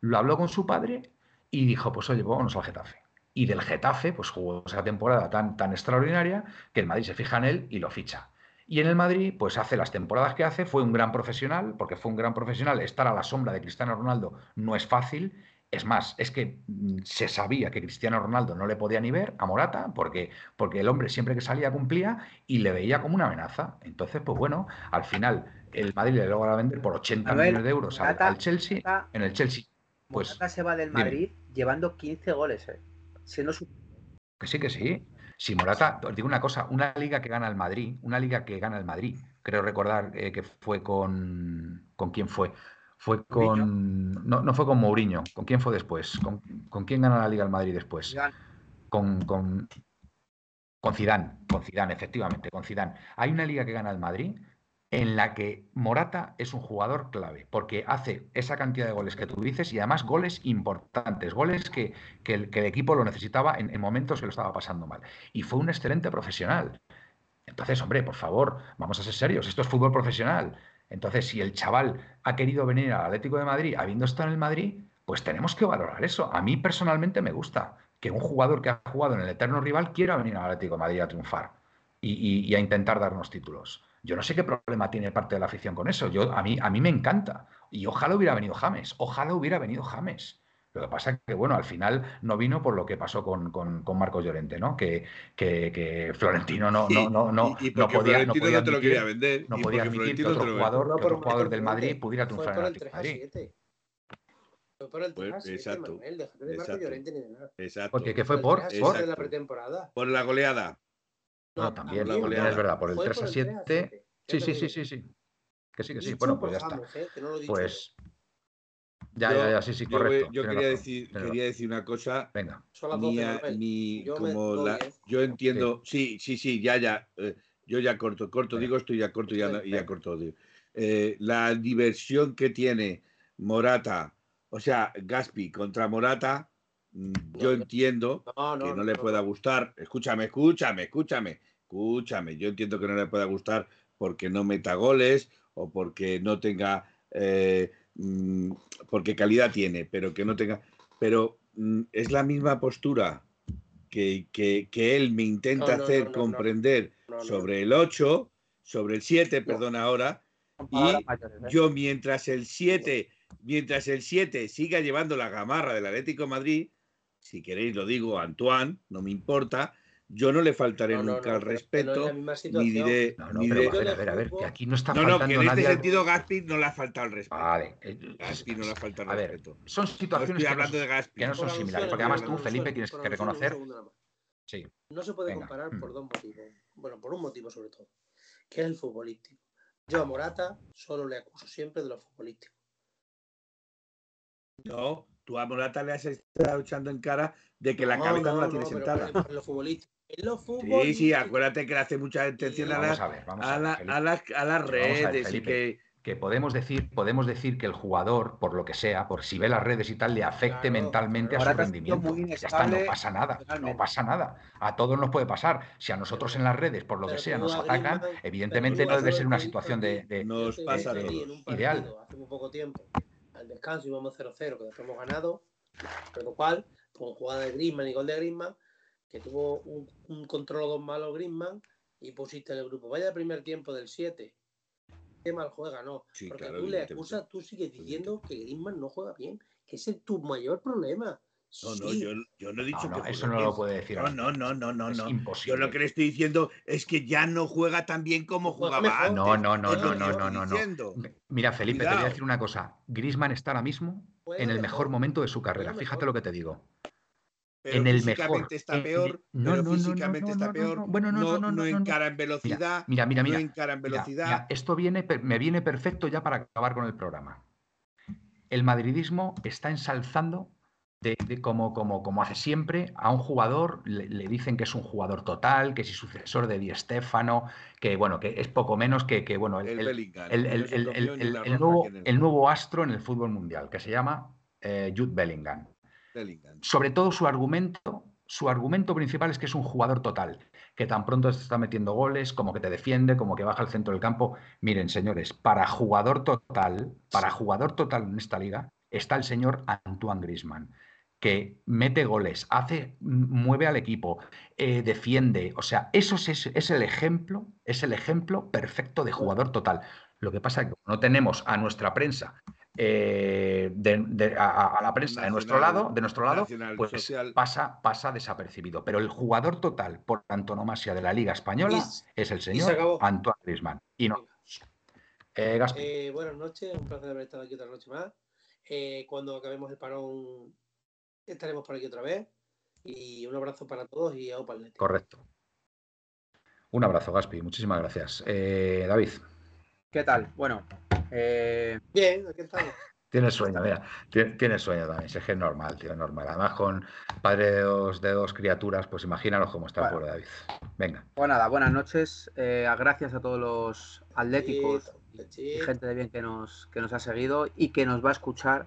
lo habló con su padre y dijo, pues oye, vámonos al Getafe Y del Getafe, pues jugó esa temporada tan, tan extraordinaria que el Madrid se fija en él y lo ficha. Y en el Madrid, pues hace las temporadas que hace, fue un gran profesional, porque fue un gran profesional. Estar a la sombra de Cristiano Ronaldo no es fácil. Es más, es que mm, se sabía que Cristiano Ronaldo no le podía ni ver a Morata, porque, porque el hombre siempre que salía cumplía y le veía como una amenaza. Entonces, pues bueno, al final el Madrid le logra vender por 80 millones de euros al, Chelsea. en el Chelsea, pues. Morata se va del Madrid llevando 15 goles, eh, Que sí, que sí. Si Morata, os digo una cosa, una liga que gana el Madrid, una liga que gana el Madrid, creo recordar eh, que fue con. ¿Con quién fue? Fue con. No, no fue con Mourinho. ¿Con quién fue después? ¿Con, ¿con quién gana la Liga el Madrid después? Con, con, con Zidane, con Zidane, efectivamente, con Zidane. Hay una liga que gana el Madrid en la que Morata es un jugador clave, porque hace esa cantidad de goles que tú dices y además goles importantes, goles que, el, equipo lo necesitaba en, momentos que lo estaba pasando mal. Y fue un excelente profesional. Entonces, hombre, por favor, vamos a ser serios, esto es fútbol profesional. Entonces, si el chaval ha querido venir al Atlético de Madrid habiendo estado en el Madrid, pues tenemos que valorar eso. A mí personalmente me gusta que un jugador que ha jugado en el eterno rival quiera venir al Atlético de Madrid a triunfar y a intentar darnos títulos. Yo no sé qué problema tiene parte de la afición con eso. Yo, a, mí, a mí me encanta. Y ojalá hubiera venido James. Ojalá hubiera venido James. Lo que pasa es que, bueno, al final no vino por lo que pasó con, con, Marcos Llorente, ¿no? Que, que, Florentino no, no, no, no, no podía, no podía admitir, vender, no podía admitir que otro jugador, que otro jugador del Madrid pudiera triunfar en el Madrid. Fue por el 3 pues, exacto, Manuel, de Marcos Llorente ni de nada. Exacto. Porque ¿qué fue por, por la pretemporada. Por la goleada. No, también, la goleada es verdad, por el 3 a 7. Sí, sí, sí, sí, sí. Que sí, que sí. Bueno, pues ya está. ¿eh? Pues. Ya, ya, ya, sí, sí, correcto. Yo, quería, decir, quería decir una cosa. Venga. Yo, como la, ¿eh? yo entiendo. Sí. sí, sí, ya, ya. Eh, yo ya corto, corto, digo esto y ya corto, ya, ya corto. la diversión que tiene Morata, o sea, Gaspi contra Morata, yo entiendo que no le pueda gustar. Escúchame, escúchame, escúchame, escúchame. Yo entiendo que no le pueda gustar porque no meta goles o porque no tenga, eh, mm, porque calidad tiene, pero que no tenga, pero mm, es la misma postura que, que, él me intenta hacer comprender sobre el 8, sobre el 7, perdón ahora, y ¿eh? yo mientras el 7, mientras el 7 siga llevando la gamarra del Atlético Madrid, si queréis lo digo, Antoine, no me importa, yo no le faltaré nunca al respeto, ni diré... No, no, pero a ver, a ver, a ver, que aquí no está faltando No, no, que en este sentido Gaspi no le ha faltado el respeto. Vale. Eh, Gaspi no le ha faltado el respeto. son situaciones que, no, de que, no, son similares, porque además tú, Felipe, tienes que reconocer... Sí. No se puede comparar por mm. dos motivos. Bueno, por un motivo sobre todo, que es el futbolístico. Yo a Morata solo le acuso siempre de lo futbolístico. No, tú a Morata le has estado echando en cara de que la cabeza no, la tiene sentada. En lo futbolístico. Sí, sí, acuérdate que le hace mucha atención a, las, a, las redes y que que podemos decir, podemos decir que el jugador, por lo que sea, por si ve las redes y tal, le afecte mentalmente a su rendimiento. Ya está, no pasa nada, no pasa nada. A todos nos puede pasar. Si a nosotros en las redes, por lo que sea, nos atacan, evidentemente no debe ser una situación de, nos pasa ideal. Hace muy poco tiempo, al descanso íbamos 0-0, que después hemos ganado, pero lo cual, con jugada de Griezmann y gol de Griezmann, que tuvo un, un control dos malo Griezmann y pusiste en el grupo, vaya primer tiempo del 7 qué mal juega, no. porque tú le acusas, tú sigues diciendo que Griezmann no juega bien, que ese es tu mayor problema. No, no, yo, yo, no he dicho que. Eso no lo puede decir. No, no, no, no, no. Es Imposible. Yo lo que le estoy diciendo es que ya no juega tan bien como jugaba antes. No, no, no, no, no, no, no, no. Mira, Felipe, te voy a decir una cosa. Griezmann está ahora mismo en el mejor momento de su carrera. Fíjate lo que te digo en el mejor. está peor, no, no, físicamente está peor. Bueno, no, no, no, encara en velocidad. Mira, mira, mira. No encara en velocidad. esto viene, me viene perfecto ya para acabar con el programa. El madridismo está ensalzando de, como, como, como, hace siempre, a un jugador le, dicen que es un jugador total, que es sucesor de Di Stéfano, que bueno, que es poco menos que, que bueno, el, el, nuevo, el nuevo astro en el fútbol mundial, que se llama eh, Jude Bellingham. Sobre todo su argumento, su argumento principal es que es un jugador total, que tan pronto está metiendo goles, como que te defiende, como que baja al centro del campo. Miren, señores, para jugador total, para jugador total en esta liga, está el señor Antoine Grisman, que mete goles, hace, mueve al equipo, eh, defiende. O sea, eso es, es, el ejemplo, es el ejemplo perfecto de jugador total. Lo que pasa es que no tenemos a nuestra prensa, eh, a, la prensa de nuestro lado, de nuestro lado, pues pasa, pasa desapercibido. Pero el jugador total por antonomasia de la Liga Española es el señor Antoine Griezmann. Y no. Eh, buenas noches, un placer haber estado aquí otra noche más. cuando acabemos el parón estaremos por aquí otra vez. Y un abrazo para todos y a Opalnet. Correcto. Un abrazo, Gaspi. Muchísimas gracias. Eh, David. ¿Qué tal? Bueno. Eh... Bien, aquí estamos. Tienes sueño, mira, tienes sueño también, es que es normal, tío, es normal. Además, con padre de dos, de dos criaturas, pues imagínanos cómo está por David. Venga. Pues nada, buenas noches. Eh, gracias a todos los atléticos y gente de bien que nos, que nos ha seguido y que nos va a escuchar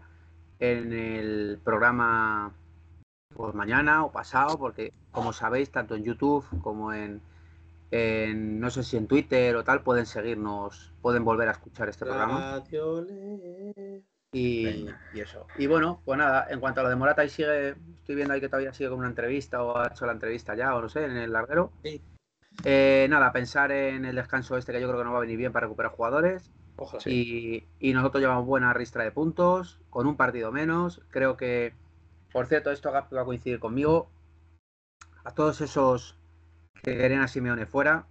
en el programa pues mañana o pasado, porque como sabéis, tanto en YouTube como en, no sé si en Twitter o tal, pueden seguirnos, pueden volver a escuchar este programa. Y, eso. Y bueno, pues nada, en cuanto a lo de Morata, y sigue, estoy viendo ahí que todavía sigue con una entrevista o ha hecho la entrevista ya, o no sé, en el larguero. Eh, nada, pensar en el descanso este que yo creo que no va a venir bien para recuperar jugadores. Y, nosotros llevamos buena ristra de puntos, con un partido menos. Creo que, por cierto, esto va a coincidir conmigo. A todos esos que querían a Simeone fuera,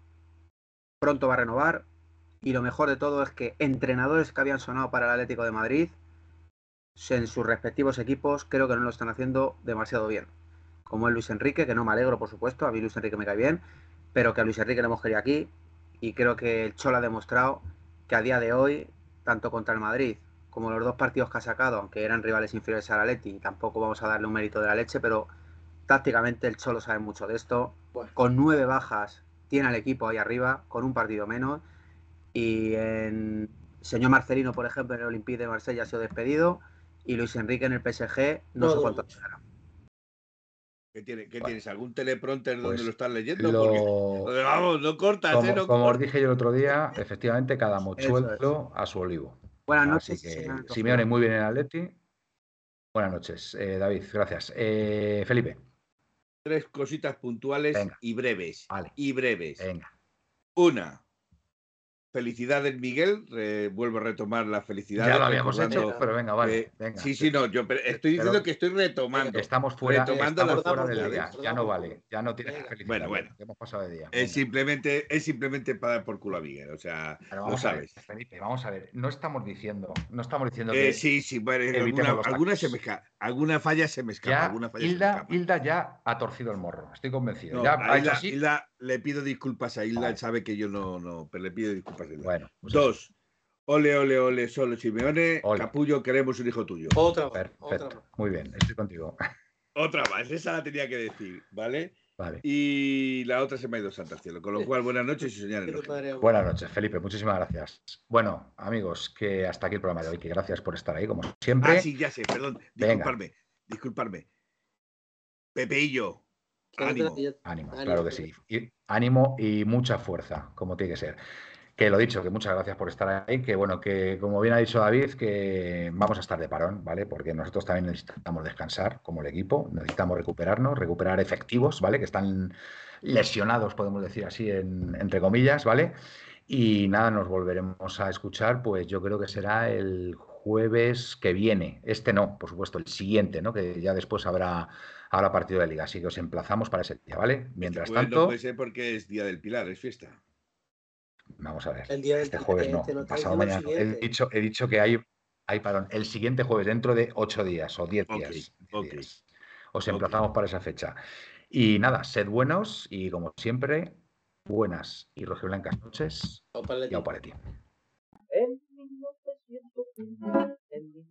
pronto va a renovar. Y lo mejor de todo es que entrenadores que habían sonado para el Atlético de Madrid, en sus respectivos equipos, creo que no lo están haciendo demasiado bien. Como es Luis Enrique, que no me alegro, por supuesto, a mí Luis Enrique me cae bien, pero que a Luis Enrique le hemos querido aquí. Y creo que el Cholo ha demostrado que a día de hoy, tanto contra el Madrid como los dos partidos que ha sacado, aunque eran rivales inferiores a la Leti, tampoco vamos a darle un mérito de la leche, pero tácticamente el Cholo sabe mucho de esto. Con nueve bajas tiene al equipo ahí arriba, con un partido menos. Y en señor Marcelino, por ejemplo, en el Olympique de Marsella ha sido despedido. Y Luis Enrique en el PSG, no, sé cuánto será. ¿Qué, tienes? ¿Algún teleprompter donde pues lo estás leyendo? vamos, no cortas, como, ¿eh? como os dije yo el otro día, efectivamente, cada mochuelo a su olivo. Buenas noches. Simeone muy bien en Atleti. Buenas noches, eh, David, gracias. Eh, Felipe. Tres cositas puntuales y breves. Vale. Y breves. Venga. Una, Felicidades, Miguel. vuelvo a retomar la felicidad. Ya lo habíamos hecho, pero venga, vale. Sí, sí, no. Yo estoy diciendo que estoy retomando. Estamos fuera, estamos fuera del día. Ya no vale. Ya no tienes felicidad. Bueno, bueno. Hemos pasado de día. Es simplemente, es simplemente para dar por culo a Miguel. O sea, lo sabes. Felipe, vamos a ver. No estamos diciendo, no estamos diciendo eh, que. sí, sí. Bueno, alguna, alguna, se me escapa, alguna falla se me escapa. alguna falla Hilda, se me escapa. Hilda ya ha torcido el morro. Estoy convencido. ya, Hilda, le pido disculpas a Hilda, él sabe que yo no, no, pero le pido disculpas a Hilda. Bueno, pues Dos. Ole, ole, ole, solo Simeone. Capullo, queremos un hijo tuyo. Otra Perfecto. Muy bien, estoy contigo. Otra más, esa la tenía que decir, ¿vale? Vale. Y la otra se me ha ido Santa Cielo. Con lo cual, buenas noches y soñar Buenas noches, Felipe. Muchísimas gracias. Bueno, amigos, que hasta aquí el programa de hoy. Que gracias por estar ahí, como siempre. Ah, sí, ya sé, perdón. Disculparme, disculparme. Pepeillo, Ánimo. Ánimo, claro que sí. ánimo y mucha fuerza, como tiene que ser. Que lo dicho, que muchas gracias por estar ahí, que bueno, que como bien ha dicho David, que vamos a estar de parón, ¿vale? Porque nosotros también necesitamos descansar como el equipo, necesitamos recuperarnos, recuperar efectivos, ¿vale? Que están lesionados, podemos decir así, entre comillas, ¿vale? Y nada, nos volveremos a escuchar, pues yo creo que será el jueves que viene. Este no, por supuesto, el siguiente, ¿no? Que ya después habrá ahora partido de liga. Así que os emplazamos para ese día, ¿vale? Mientras tanto. No puede ser porque es Día del Pilar, es fiesta. Vamos a ver. este jueves no, pasado mañana. He dicho, he dicho que hay, hay parón. El siguiente jueves, dentro de ocho días o diez días. Os emplazamos para esa fecha. Y nada, sed buenos y como siempre, buenas y rojiblancas noches. Y ti.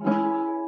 Thank you.